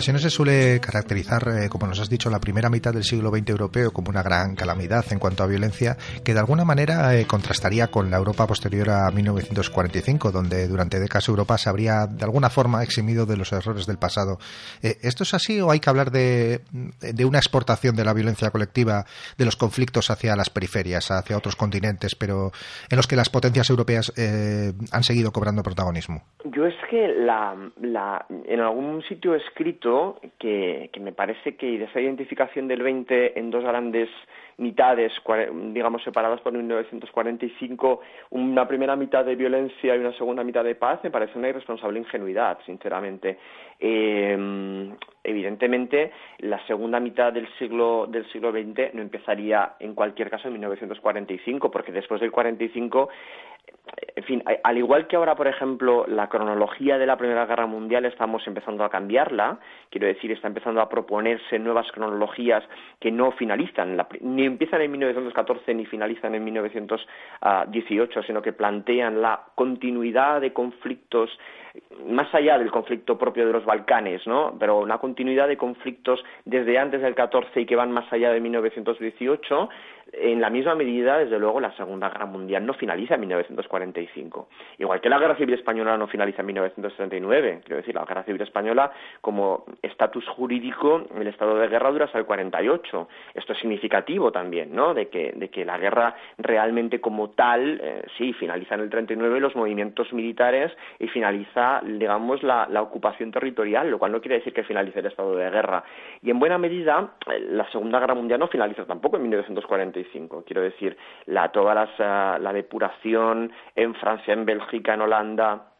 ocasiones se suele caracterizar, eh, como nos has dicho, la primera mitad del siglo XX europeo como una gran calamidad en cuanto a violencia, que de alguna manera eh, contrastaría con la Europa posterior a 1945, donde durante décadas Europa se habría de alguna forma eximido de los errores del pasado. Eh, ¿Esto es así o hay que hablar de, de una exportación de la violencia colectiva, de los conflictos hacia las periferias, hacia otros continentes, pero en los que las potencias europeas han seguido cobrando protagonismo? Yo es que la, en algún sitio he que, que me parece que esa identificación del 20 en dos grandes mitades, digamos, separadas por 1945, una primera mitad de violencia y una segunda mitad de paz, me parece una irresponsable ingenuidad, sinceramente. Eh, evidentemente, la segunda mitad del siglo, del siglo XX no empezaría, en cualquier caso, en 1945, porque después del 45 en fin, al igual que ahora, por ejemplo, la cronología de la Primera Guerra Mundial estamos empezando a cambiarla, quiero decir, está empezando a proponerse nuevas cronologías que no finalizan, ni empiezan en 1914 ni finalizan en 1918, sino que plantean la continuidad de conflictos más allá del conflicto propio de los Balcanes, ¿no? Pero una continuidad de conflictos desde antes del 14 y que van más allá de 1918 en la misma medida, desde luego, la Segunda Guerra Mundial no finaliza en 1945. Igual que la Guerra Civil Española no finaliza en 1939. Quiero decir, la Guerra Civil Española, como estatus jurídico, el estado de guerra dura hasta el 48. Esto es significativo también, ¿no? De que, la guerra realmente como tal, eh, sí, finaliza en el 39 los movimientos militares y finaliza, digamos, la, la ocupación territorial, lo cual no quiere decir que finalice el estado de guerra. Y en buena medida, eh, la Segunda Guerra Mundial no finaliza tampoco en 1945 Quiero decir, la, toda la, la depuración en Francia, en Bélgica, en Holanda,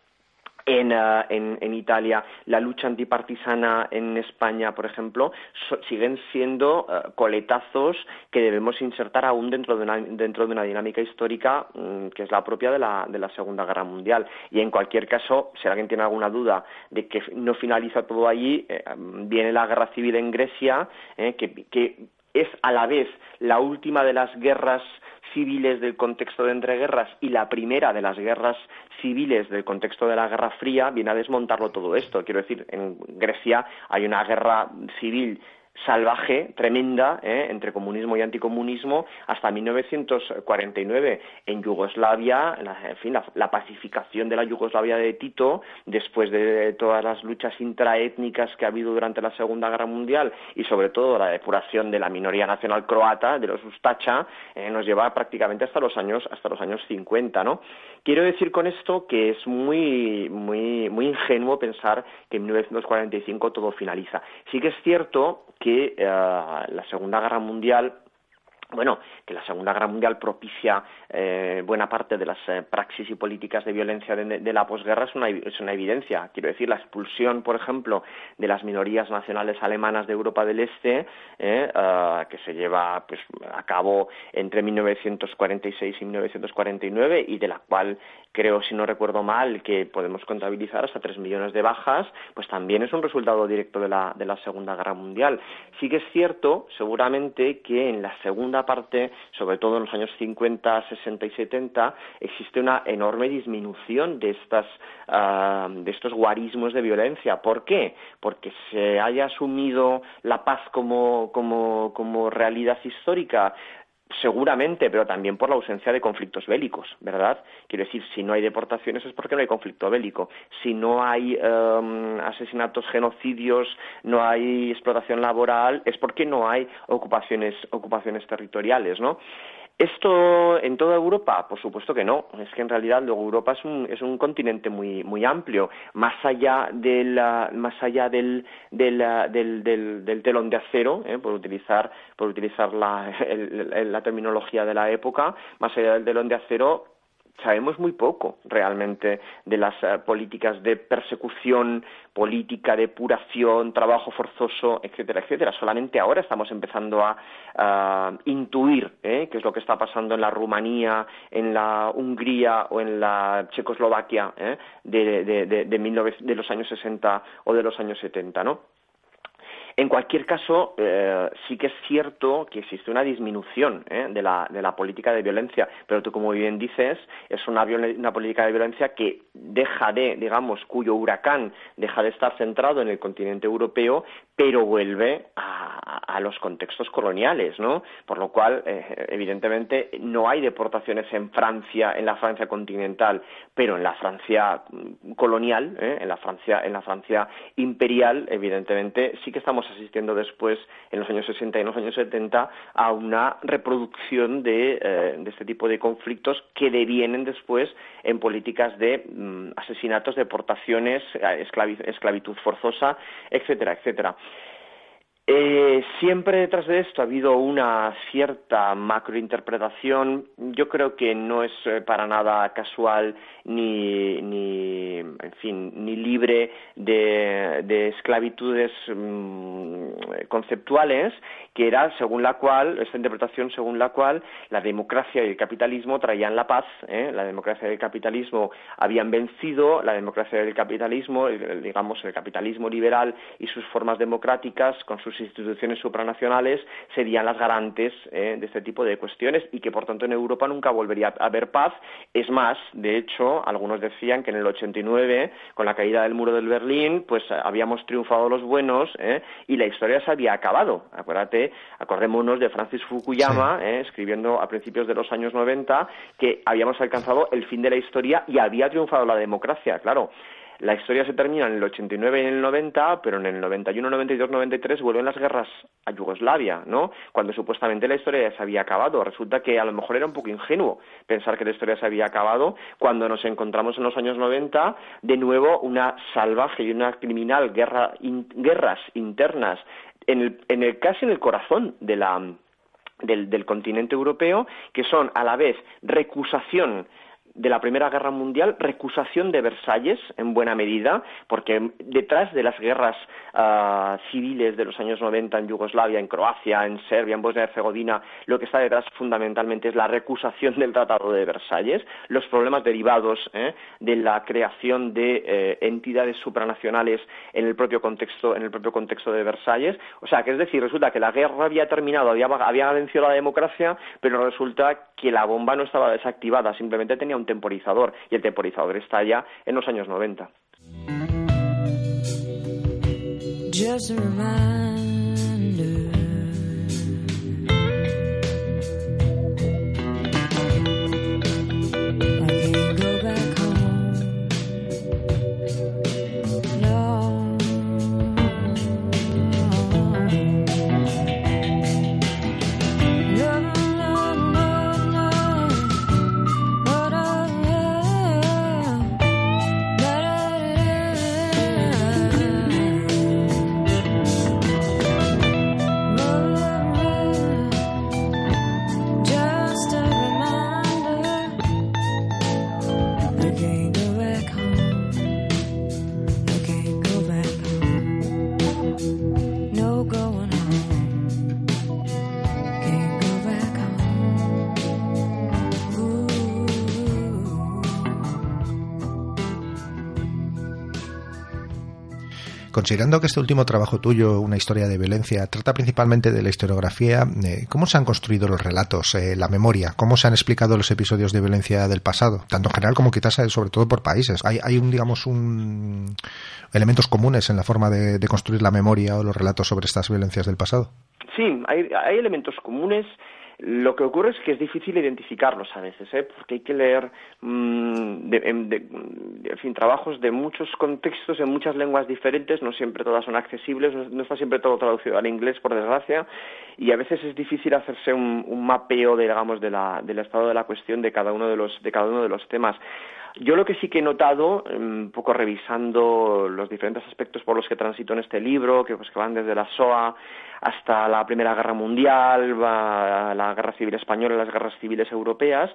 en, uh, en, Italia, la lucha antipartisana en España, por ejemplo, so, siguen siendo uh, coletazos que debemos insertar aún dentro de una, dentro de una dinámica histórica um, que es la propia de la, de la Segunda Guerra Mundial. Y en cualquier caso, si alguien tiene alguna duda de que no finaliza todo allí, eh, viene la guerra civil en Grecia, eh, que, que es a la vez la última de las guerras civiles del contexto de entreguerras y la primera de las guerras civiles del contexto de la Guerra Fría viene a desmontarlo todo esto. Quiero decir, en Grecia hay una guerra civil salvaje, tremenda, ¿eh? entre comunismo y anticomunismo, hasta 1949. En Yugoslavia, en fin, la, pacificación de la Yugoslavia de Tito, después de todas las luchas intraétnicas que ha habido durante la Segunda Guerra Mundial y sobre todo la depuración de la minoría nacional croata, de los Ustacha, eh, nos lleva prácticamente hasta los años hasta los años 50, ¿no? Quiero decir con esto que es muy muy muy ingenuo pensar que en 1945 todo finaliza. Sí que es cierto que eh, la Segunda Guerra Mundial bueno, que la Segunda Guerra Mundial propicia eh, buena parte de las eh, praxis y políticas de violencia de, la posguerra es una, es una, evidencia. Quiero decir, la expulsión, por ejemplo, de las minorías nacionales alemanas de Europa del Este, eh, que se lleva pues, a cabo entre 1946 y 1949 y de la cual creo, si no recuerdo mal, que podemos contabilizar hasta tres millones de bajas, pues también es un resultado directo de la, de la Segunda Guerra Mundial. Sí que es cierto, seguramente, que en la segunda parte, sobre todo en los años 50, 60 y 70, existe una enorme disminución de, estas, uh, de estos guarismos de violencia. ¿Por qué? Porque se haya asumido la paz como, como, como realidad histórica, seguramente, pero también por la ausencia de conflictos bélicos, ¿verdad? Quiero decir, si no hay deportaciones es porque no hay conflicto bélico. Si no hay um, asesinatos, genocidios, no hay explotación laboral, es porque no hay ocupaciones, ocupaciones territoriales, ¿no? ¿Esto en toda Europa? Por supuesto que no. Es que en realidad Europa es un, es un continente muy, muy amplio. Más allá, más allá del, del, del, telón de acero, ¿eh? por utilizar, por utilizar la terminología de la época, más allá del telón de acero sabemos muy poco realmente de las uh, políticas de persecución política, depuración, trabajo forzoso, etcétera, etcétera. Solamente ahora estamos empezando a intuir ¿eh? qué es lo que está pasando en la Rumanía, en la Hungría o en la Checoslovaquia ¿eh? de, de, de, de, de los años 60 o de los años 70, ¿no? En cualquier caso, eh, sí que es cierto que existe una disminución ¿eh? de, la, política de violencia, pero tú, como bien dices, es una, una, política de violencia que deja de, digamos, cuyo huracán deja de estar centrado en el continente europeo, pero vuelve a, a los contextos coloniales, ¿no? Por lo cual, eh, evidentemente, no hay deportaciones en Francia, en la Francia continental, pero en la Francia colonial, ¿eh? en la Francia, en la Francia imperial, evidentemente, sí que estamos asistiendo después, en los años 60 y en los años 70, a una reproducción de, eh, de este tipo de conflictos que devienen después en políticas de mm, asesinatos, deportaciones, esclavitud forzosa, etcétera, etcétera. Eh, siempre detrás de esto ha habido una cierta macrointerpretación. Yo creo que no es eh, para nada casual ni, ni, en fin, ni libre de, esclavitudes mm, conceptuales, que era según la cual, esta interpretación según la cual la democracia y el capitalismo traían la paz, ¿eh? la democracia y el capitalismo habían vencido, la democracia y el capitalismo, digamos el capitalismo liberal y sus formas democráticas con sus instituciones supranacionales serían las garantes ¿eh? de este tipo de cuestiones y que por tanto en Europa nunca volvería a haber paz. Es más, de hecho, algunos decían que en el 89, con la caída del muro del Berlín, pues habíamos triunfado los buenos ¿eh? y la historia se había acabado. Acuérdate, acordémonos de Francis Fukuyama, ¿eh? escribiendo a principios de los años 90, que habíamos alcanzado el fin de la historia y había triunfado la democracia. Claro, la historia se termina en el 89 y en el 90, pero en el 91, 92, 93 vuelven las guerras a Yugoslavia, ¿no? Cuando supuestamente la historia ya se había acabado. Resulta que a lo mejor era un poco ingenuo pensar que la historia se había acabado cuando nos encontramos en los años 90 de nuevo una salvaje y una criminal guerra, guerras internas en el, en el, casi en el corazón de la, del, del continente europeo, que son a la vez recusación de la Primera Guerra Mundial, recusación de Versalles en buena medida, porque detrás de las guerras ah, civiles de los años 90 en Yugoslavia, en Croacia, en Serbia, en Bosnia y Herzegovina, lo que está detrás fundamentalmente es la recusación del Tratado de Versalles, los problemas derivados ¿eh? de la creación de eh, entidades supranacionales en el propio contexto en el propio contexto de Versalles, o sea, que es decir, resulta que la guerra había terminado, había, había vencido la democracia, pero resulta que la bomba no estaba desactivada, simplemente tenía un temporizador y el temporizador está ya en los años 90. Considerando que este último trabajo tuyo, una historia de violencia, trata principalmente de la historiografía, eh, ¿cómo se han construido los relatos, eh, la memoria? ¿Cómo se han explicado los episodios de violencia del pasado? Tanto en general como quizás eh, sobre todo por países. ¿Hay, un, digamos, un elementos comunes en la forma de, construir la memoria o los relatos sobre estas violencias del pasado? Sí, hay elementos comunes lo que ocurre es que es difícil identificarlos a veces, ¿eh? porque hay que leer mm, en, fin, trabajos de muchos contextos, en muchas lenguas diferentes, no siempre todas son accesibles, no, está siempre todo traducido al inglés, por desgracia, y a veces es difícil hacerse un, mapeo, digamos, de la, del estado de la cuestión de cada uno de los, de cada uno de los temas. Yo lo que sí que he notado, mm, un poco revisando los diferentes aspectos por los que transito en este libro, que, pues, que van desde la SOA hasta la Primera Guerra Mundial, la Guerra Civil Española, las guerras civiles europeas,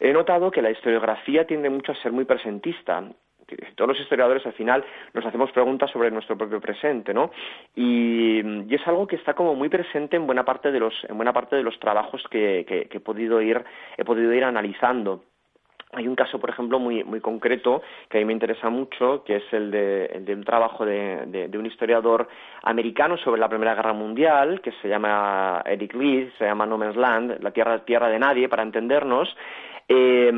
he notado que la historiografía tiende mucho a ser muy presentista todos los historiadores al final nos hacemos preguntas sobre nuestro propio presente, ¿no? Y, es algo que está como muy presente en buena parte de los, en buena parte de los trabajos que, que he podido ir, he podido ir analizando. Hay un caso, por ejemplo, muy, muy concreto que a mí me interesa mucho, que es el de, un trabajo de, un historiador americano sobre la Primera Guerra Mundial, que se llama Eric Lee, se llama No Man's Land, la tierra, tierra de nadie, para entendernos, eh,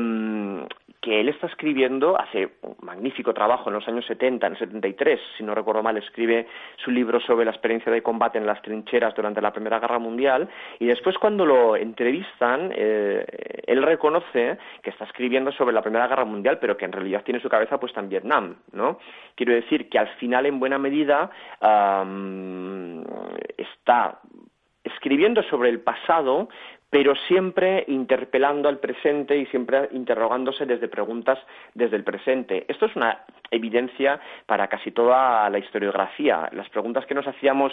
que él está escribiendo, hace un magnífico trabajo en los años 70, en el 73, si no recuerdo mal, escribe su libro sobre la experiencia de combate en las trincheras durante la Primera Guerra Mundial, y después cuando lo entrevistan, eh, él reconoce que está escribiendo sobre la Primera Guerra Mundial, pero que en realidad tiene su cabeza puesta en Vietnam, ¿no? Quiero decir que al final, en buena medida, está escribiendo sobre el pasado, pero siempre interpelando al presente y siempre interrogándose desde preguntas desde el presente. Esto es una evidencia para casi toda la historiografía. Las preguntas que nos hacíamos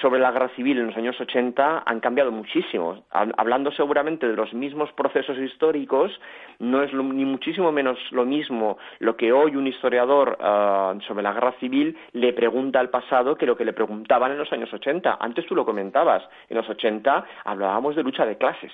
sobre la guerra civil en los años 80 han cambiado muchísimo. Hablando seguramente de los mismos procesos históricos, no es ni muchísimo menos lo mismo lo que hoy un historiador ah, sobre la guerra civil le pregunta al pasado que lo que le preguntaban en los años 80. Antes tú lo comentabas, en los 80 hablábamos de lucha de clases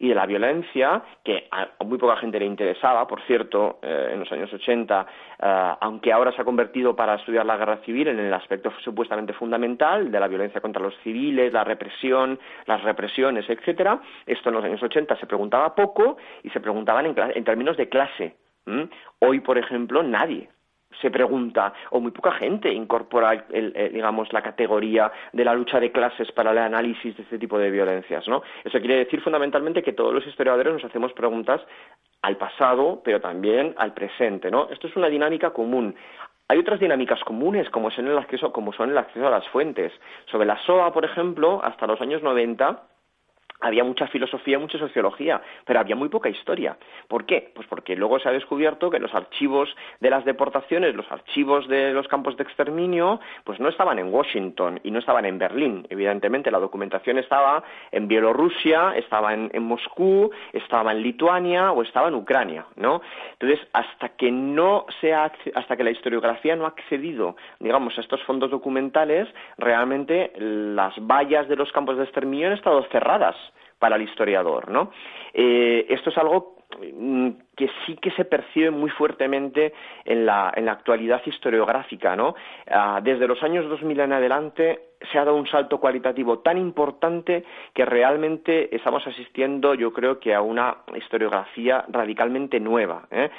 y de la violencia, que a muy poca gente le interesaba, por cierto, eh, en los años 80, eh, aunque ahora se ha convertido para estudiar la guerra civil en el aspecto supuestamente fundamental de la violencia contra los civiles, la represión, las represiones, etcétera, esto en los años 80 se preguntaba poco y se preguntaban en, términos de clase. Hoy, por ejemplo, nadie se pregunta, o muy poca gente incorpora, digamos, la categoría de la lucha de clases para el análisis de este tipo de violencias, ¿no? Eso quiere decir fundamentalmente que todos los historiadores nos hacemos preguntas al pasado, pero también al presente, ¿no? Esto es una dinámica común. Hay otras dinámicas comunes, como son el acceso, como son el acceso a las fuentes. Sobre la SOA, por ejemplo, hasta los años 90, había mucha filosofía, mucha sociología, pero había muy poca historia. ¿Por qué? Pues porque luego se ha descubierto que los archivos de las deportaciones, los archivos de los campos de exterminio, pues no estaban en Washington y no estaban en Berlín. Evidentemente la documentación estaba en Bielorrusia, estaba en, Moscú, estaba en Lituania o estaba en Ucrania, ¿no? Entonces, hasta que no hasta que la historiografía no ha accedido, digamos, a estos fondos documentales, realmente las vallas de los campos de exterminio han estado cerradas para el historiador, ¿no? Eh, esto es algo mm, que sí que se percibe muy fuertemente en la, en la actualidad historiográfica, ¿no? Ah, desde los años 2000 en adelante se ha dado un salto cualitativo tan importante que realmente estamos asistiendo, yo creo que a una historiografía radicalmente nueva. ¿eh?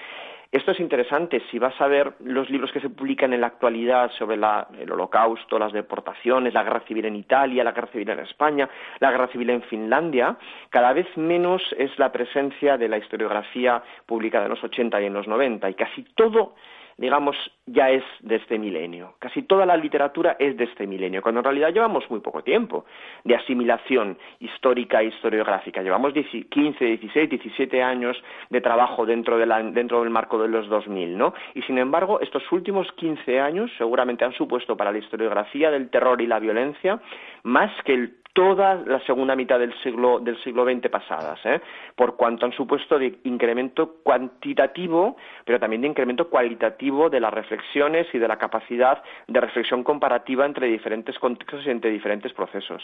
Esto es interesante. Si vas a ver los libros que se publican en la actualidad sobre el holocausto, las deportaciones, la guerra civil en Italia, la guerra civil en España, la guerra civil en Finlandia, cada vez menos es la presencia de la historiografía publicada en los 80 y en los 90 y casi todo digamos, ya es de este milenio. Casi toda la literatura es de este milenio, cuando en realidad llevamos muy poco tiempo de asimilación histórica e historiográfica. Llevamos 15, 16, 17 años de trabajo dentro, dentro del marco de los 2000, ¿no? Y sin embargo, estos últimos 15 años seguramente han supuesto para la historiografía del terror y la violencia más que el toda la segunda mitad del siglo del siglo XX pasadas, ¿eh? por cuanto han supuesto de incremento cuantitativo, pero también de incremento cualitativo de las reflexiones y de la capacidad de reflexión comparativa entre diferentes contextos y entre diferentes procesos.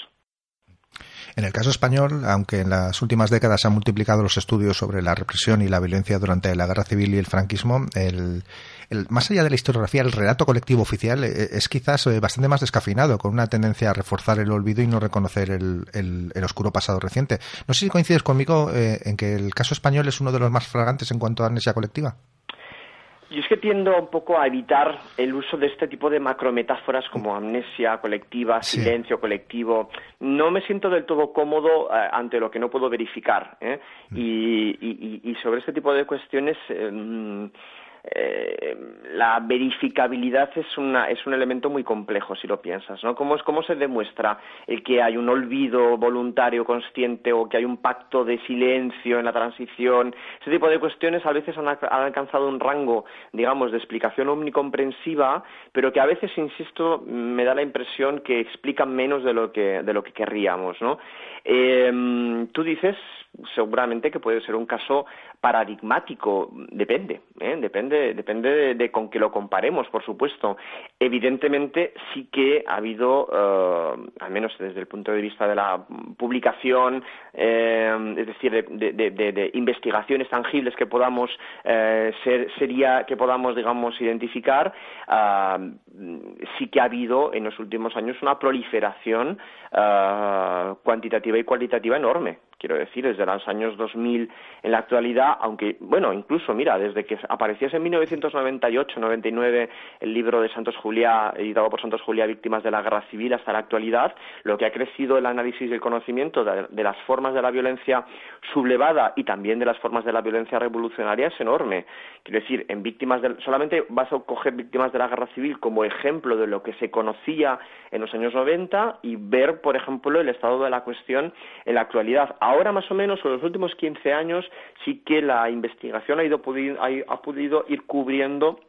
En el caso español, aunque en las últimas décadas se han multiplicado los estudios sobre la represión y la violencia durante la guerra civil y el franquismo, el, más allá de la historiografía, el relato colectivo oficial eh, es quizás eh, bastante más descafinado, con una tendencia a reforzar el olvido y no reconocer el, oscuro pasado reciente. No sé si coincides conmigo eh, en que el caso español es uno de los más flagrantes en cuanto a amnesia colectiva. Yo es que tiendo un poco a evitar el uso de este tipo de macrometáforas como amnesia colectiva, silencio colectivo. No me siento del todo cómodo ante lo que no puedo verificar. Mm. Y, sobre este tipo de cuestiones. Em, eh, la verificabilidad es, una, es un elemento muy complejo si lo piensas, ¿no? ¿Cómo, ¿Cómo se demuestra el que hay un olvido voluntario, consciente o que hay un pacto de silencio en la transición? Ese tipo de cuestiones a veces han, alcanzado un rango, digamos, de explicación omnicomprensiva, pero que a veces, insisto, me da la impresión que explican menos de lo que, de lo que querríamos, ¿no? Eh, tú dices, seguramente que puede ser un caso paradigmático, depende, ¿eh? depende, depende de, con que lo comparemos, por supuesto. Evidentemente sí que ha habido, eh, al menos desde el punto de vista de la publicación, eh, es decir, de, investigaciones tangibles que podamos ser, sería que podamos, digamos, identificar, ah, sí que ha habido en los últimos años una proliferación ah, cuantitativa y cualitativa enorme quiero decir, desde los años 2000 en la actualidad, aunque, bueno, incluso, mira, desde que apareciese en 1998-99 el libro de Santos Juliá, editado por Santos Juliá, Víctimas de la Guerra Civil, hasta la actualidad, lo que ha crecido el análisis y el conocimiento de, las formas de la violencia sublevada y también de las formas de la violencia revolucionaria es enorme. Quiero decir, en víctimas de, solamente vas a coger víctimas de la Guerra Civil como ejemplo de lo que se conocía en los años 90 y ver, por ejemplo, el estado de la cuestión en la actualidad ahora más o menos, en los últimos 15 años, sí que la investigación ha, ido, ha podido ir cubriendo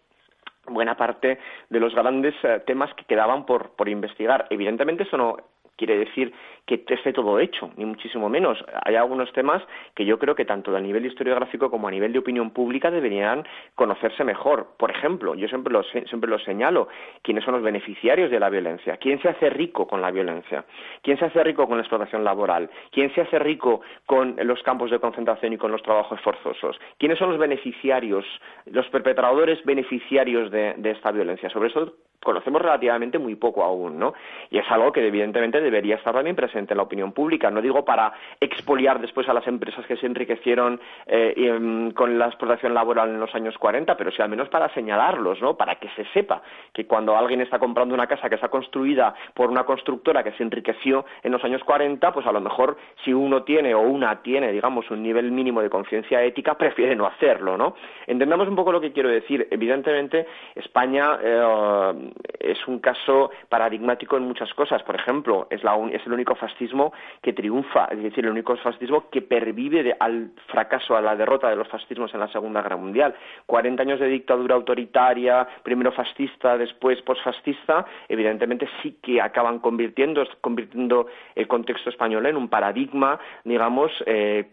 buena parte de los grandes eh, temas que quedaban por, por investigar. Evidentemente eso no quiere decir que esté todo hecho, ni muchísimo menos. Hay algunos temas que yo creo que tanto a nivel historiográfico como a nivel de opinión pública deberían conocerse mejor. Por ejemplo, yo siempre lo, siempre lo señalo, quiénes son los beneficiarios de la violencia, quién se hace rico con la violencia, quién se hace rico con la explotación laboral, quién se hace rico con los campos de concentración y con los trabajos forzosos, quiénes son los beneficiarios, los perpetradores beneficiarios de, de esta violencia. Sobre eso conocemos relativamente muy poco aún, ¿no? Y es algo que evidentemente debería estar también presente en la opinión pública. No digo para expoliar después a las empresas que se enriquecieron eh, em, con la explotación laboral en los años 40, pero sí al menos para señalarlos, ¿no? Para que se sepa que cuando alguien está comprando una casa que está construida por una constructora que se enriqueció en los años 40, pues a lo mejor si uno tiene o una tiene, digamos, un nivel mínimo de conciencia ética, prefiere no hacerlo, ¿no? Entendamos un poco lo que quiero decir. Evidentemente, España eh, es un caso paradigmático en muchas cosas. Por ejemplo, es, el único fascismo que triunfa, es decir, el único fascismo que pervive al fracaso, a la derrota de los fascismos en la Segunda Guerra Mundial. Cuarenta años de dictadura autoritaria, primero fascista, después posfascista, evidentemente sí que acaban convirtiendo, convirtiendo el contexto español en un paradigma, digamos, eh,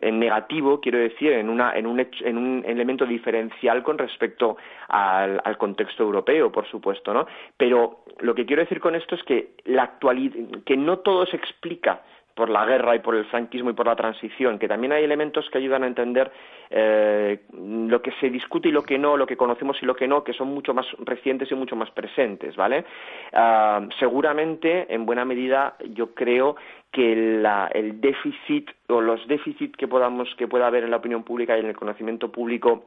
en negativo, quiero decir, en, un, elemento diferencial con respecto al, al contexto europeo, por supuesto, ¿no? Pero lo que quiero decir con esto es que la actualidad, que no todo se explica por la guerra y por el franquismo y por la transición, que también hay elementos que ayudan a entender eh, lo que se discute y lo que no, lo que conocemos y lo que no, que son mucho más recientes y mucho más presentes, ¿vale? Ah, seguramente, en buena medida, yo creo que el déficit o los déficits que podamos que pueda haber en la opinión pública y en el conocimiento público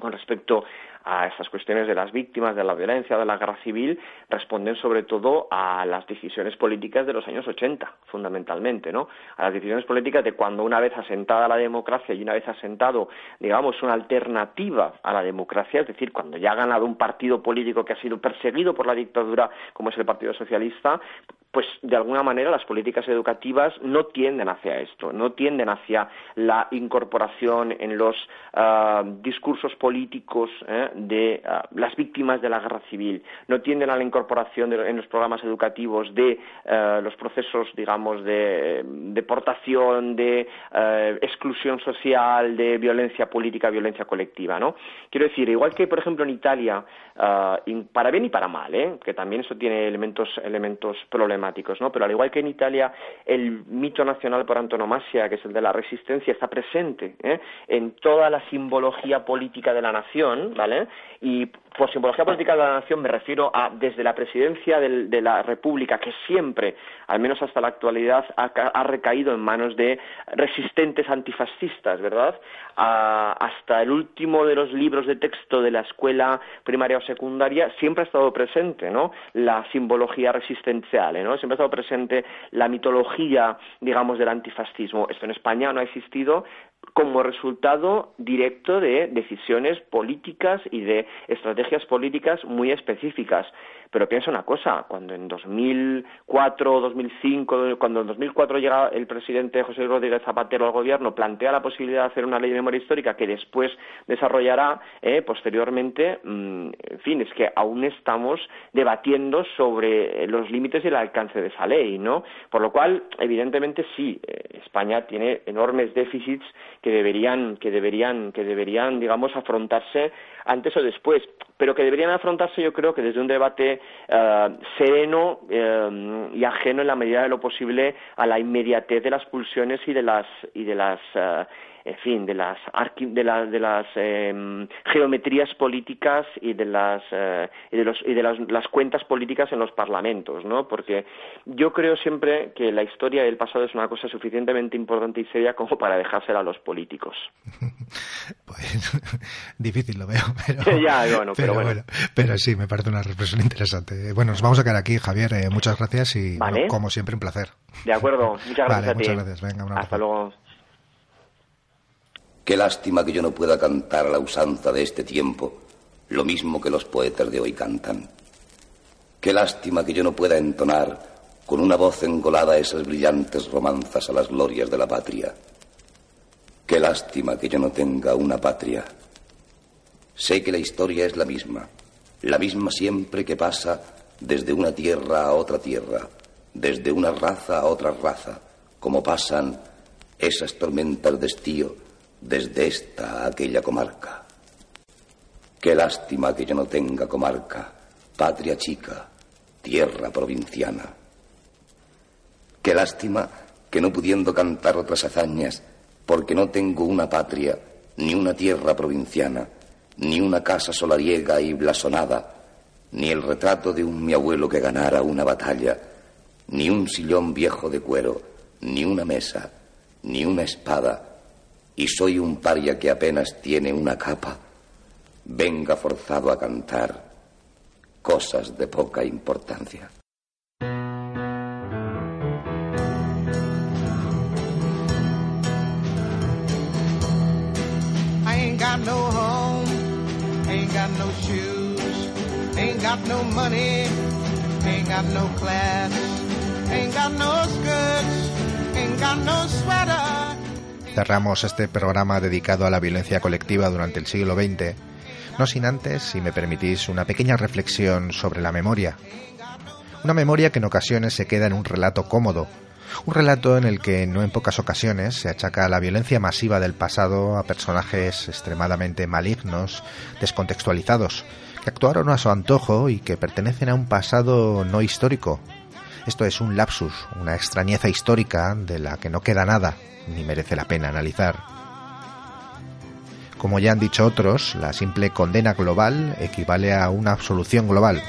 con respecto a estas cuestiones de las víctimas de la violencia, de la guerra civil, responden sobre todo a las decisiones políticas de los años 80, fundamentalmente, ¿no? A las decisiones políticas de cuando una vez asentada la democracia y una vez asentado, digamos, una alternativa a la democracia, es decir, cuando ya ha ganado un partido político que ha sido perseguido por la dictadura, como es el Partido Socialista, pues de alguna manera las políticas educativas no tienden hacia esto, no tienden hacia la incorporación en los ah, discursos políticos ¿eh? de ah, las víctimas de la guerra civil, no tienden a la incorporación en los programas educativos de ah, los procesos, digamos, de deportación, de exclusión social, de violencia política, violencia colectiva. Quiero decir, igual que por ejemplo en Italia, para bien y para mal, ¿eh? que también eso tiene elementos elementos problemáticos ¿no? Pero al igual que en Italia, el mito nacional por antonomasia, que es el de la resistencia, está presente ¿eh? en toda la simbología política de la nación, ¿vale? Y por simbología política de la nación me refiero a desde la presidencia de la República, que siempre, al menos hasta la actualidad, ha, recaído en manos de resistentes antifascistas, ¿verdad? hasta el último de los libros de texto de la escuela primaria o secundaria siempre ha estado presente, ¿no? La simbología resistencial, ¿no? Siempre ha estado presente la mitología, digamos, del antifascismo. Esto en España no ha existido como resultado directo de decisiones políticas y de estrategias políticas muy específicas. Pero piensa una cosa, cuando en 2004 2005, cuando en 2004 llega el presidente José Rodríguez Zapatero al gobierno, plantea la posibilidad de hacer una ley de memoria histórica que después desarrollará eh, posteriormente, mm, en fin, es que aún estamos debatiendo sobre los límites y el alcance de esa ley, ¿no? Por lo cual, evidentemente sí, eh, España tiene enormes déficits que deberían, que deberían, que deberían, digamos, afrontarse antes o después, pero que deberían afrontarse yo creo que desde un debate eh, sereno eh, y ajeno en la medida de lo posible a la inmediatez de las pulsiones y de las y de las eh, en fin, de las, de, de las em, geometrías políticas y de las, eh, y de, los, y de las, las, cuentas políticas en los parlamentos, ¿no? Porque yo creo siempre que la historia del pasado es una cosa suficientemente importante y seria como para dejársela a los políticos. pues difícil lo veo, pero, ya, bueno, pero, bueno. pero, sí, me parece una reflexión interesante. Bueno, nos vamos a quedar aquí, Javier. Eh, muchas gracias y, como siempre, un placer. De acuerdo, muchas gracias a ti. Muchas gracias. Venga, Hasta luego. Qué lástima que yo no pueda cantar a la usanza de este tiempo lo mismo que los poetas de hoy cantan. Qué lástima que yo no pueda entonar con una voz engolada esas brillantes romanzas a las glorias de la patria. Qué lástima que yo no tenga una patria. Sé que la historia es la misma, la misma siempre que pasa desde una tierra a otra tierra, desde una raza a otra raza, como pasan esas tormentas de estío desde esta a aquella comarca. Qué lástima que yo no tenga comarca, patria chica, tierra provinciana. Qué lástima que no pudiendo cantar otras hazañas, porque no tengo una patria, ni una tierra provinciana, ni una casa solariega y blasonada, ni el retrato de un mi abuelo que ganara una batalla, ni un sillón viejo de cuero, ni una mesa, ni una espada, y soy un paria que apenas tiene una capa, venga forzado a cantar cosas de poca importancia. I ain't got no home, ain't got no shoes, ain't got no money, ain't got no class, ain't got no skirts, ain't got no sweater. Cerramos este programa dedicado a la violencia colectiva durante el siglo XX, no sin antes, si me permitís, una pequeña reflexión sobre la memoria. Una memoria que en ocasiones se queda en un relato cómodo, un relato en el que no en pocas ocasiones se achaca la violencia masiva del pasado a personajes extremadamente malignos, descontextualizados, que actuaron a su antojo y que pertenecen a un pasado no histórico. Esto es un lapsus, una extrañeza histórica de la que no queda nada, ni merece la pena analizar. Como ya han dicho otros, la simple condena global equivale a una absolución global.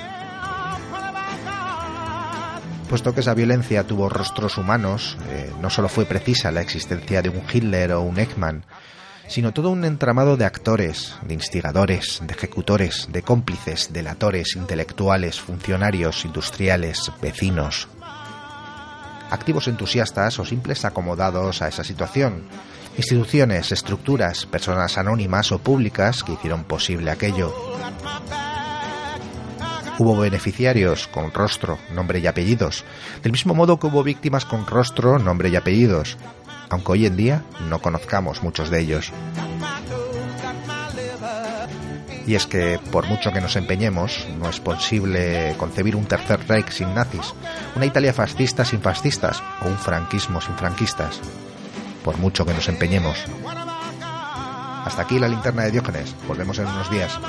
Puesto que esa violencia tuvo rostros humanos, eh, no solo fue precisa la existencia de un Hitler o un Ekman, sino todo un entramado de actores, de instigadores, de ejecutores, de cómplices, delatores, intelectuales, funcionarios, industriales, vecinos, activos entusiastas o simples acomodados a esa situación, instituciones, estructuras, personas anónimas o públicas que hicieron posible aquello. Hubo beneficiarios con rostro, nombre y apellidos, del mismo modo que hubo víctimas con rostro, nombre y apellidos, aunque hoy en día no conozcamos muchos de ellos. Y es que, por mucho que nos empeñemos, no es posible concebir un tercer Reich sin nazis, una Italia fascista sin fascistas o un franquismo sin franquistas. Por mucho que nos empeñemos. Hasta aquí la linterna de Diógenes. Volvemos en unos días.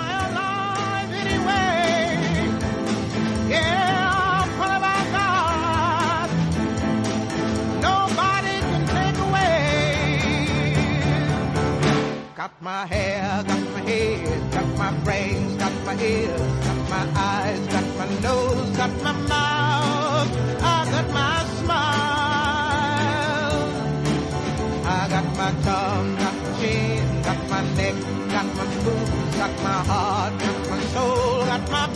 Got my hair, got my brains, got my ears, got my eyes, got my nose, got my mouth, I got my smile. I got my tongue, got my chin, got my neck, got my boobs, got my heart, got my soul, got my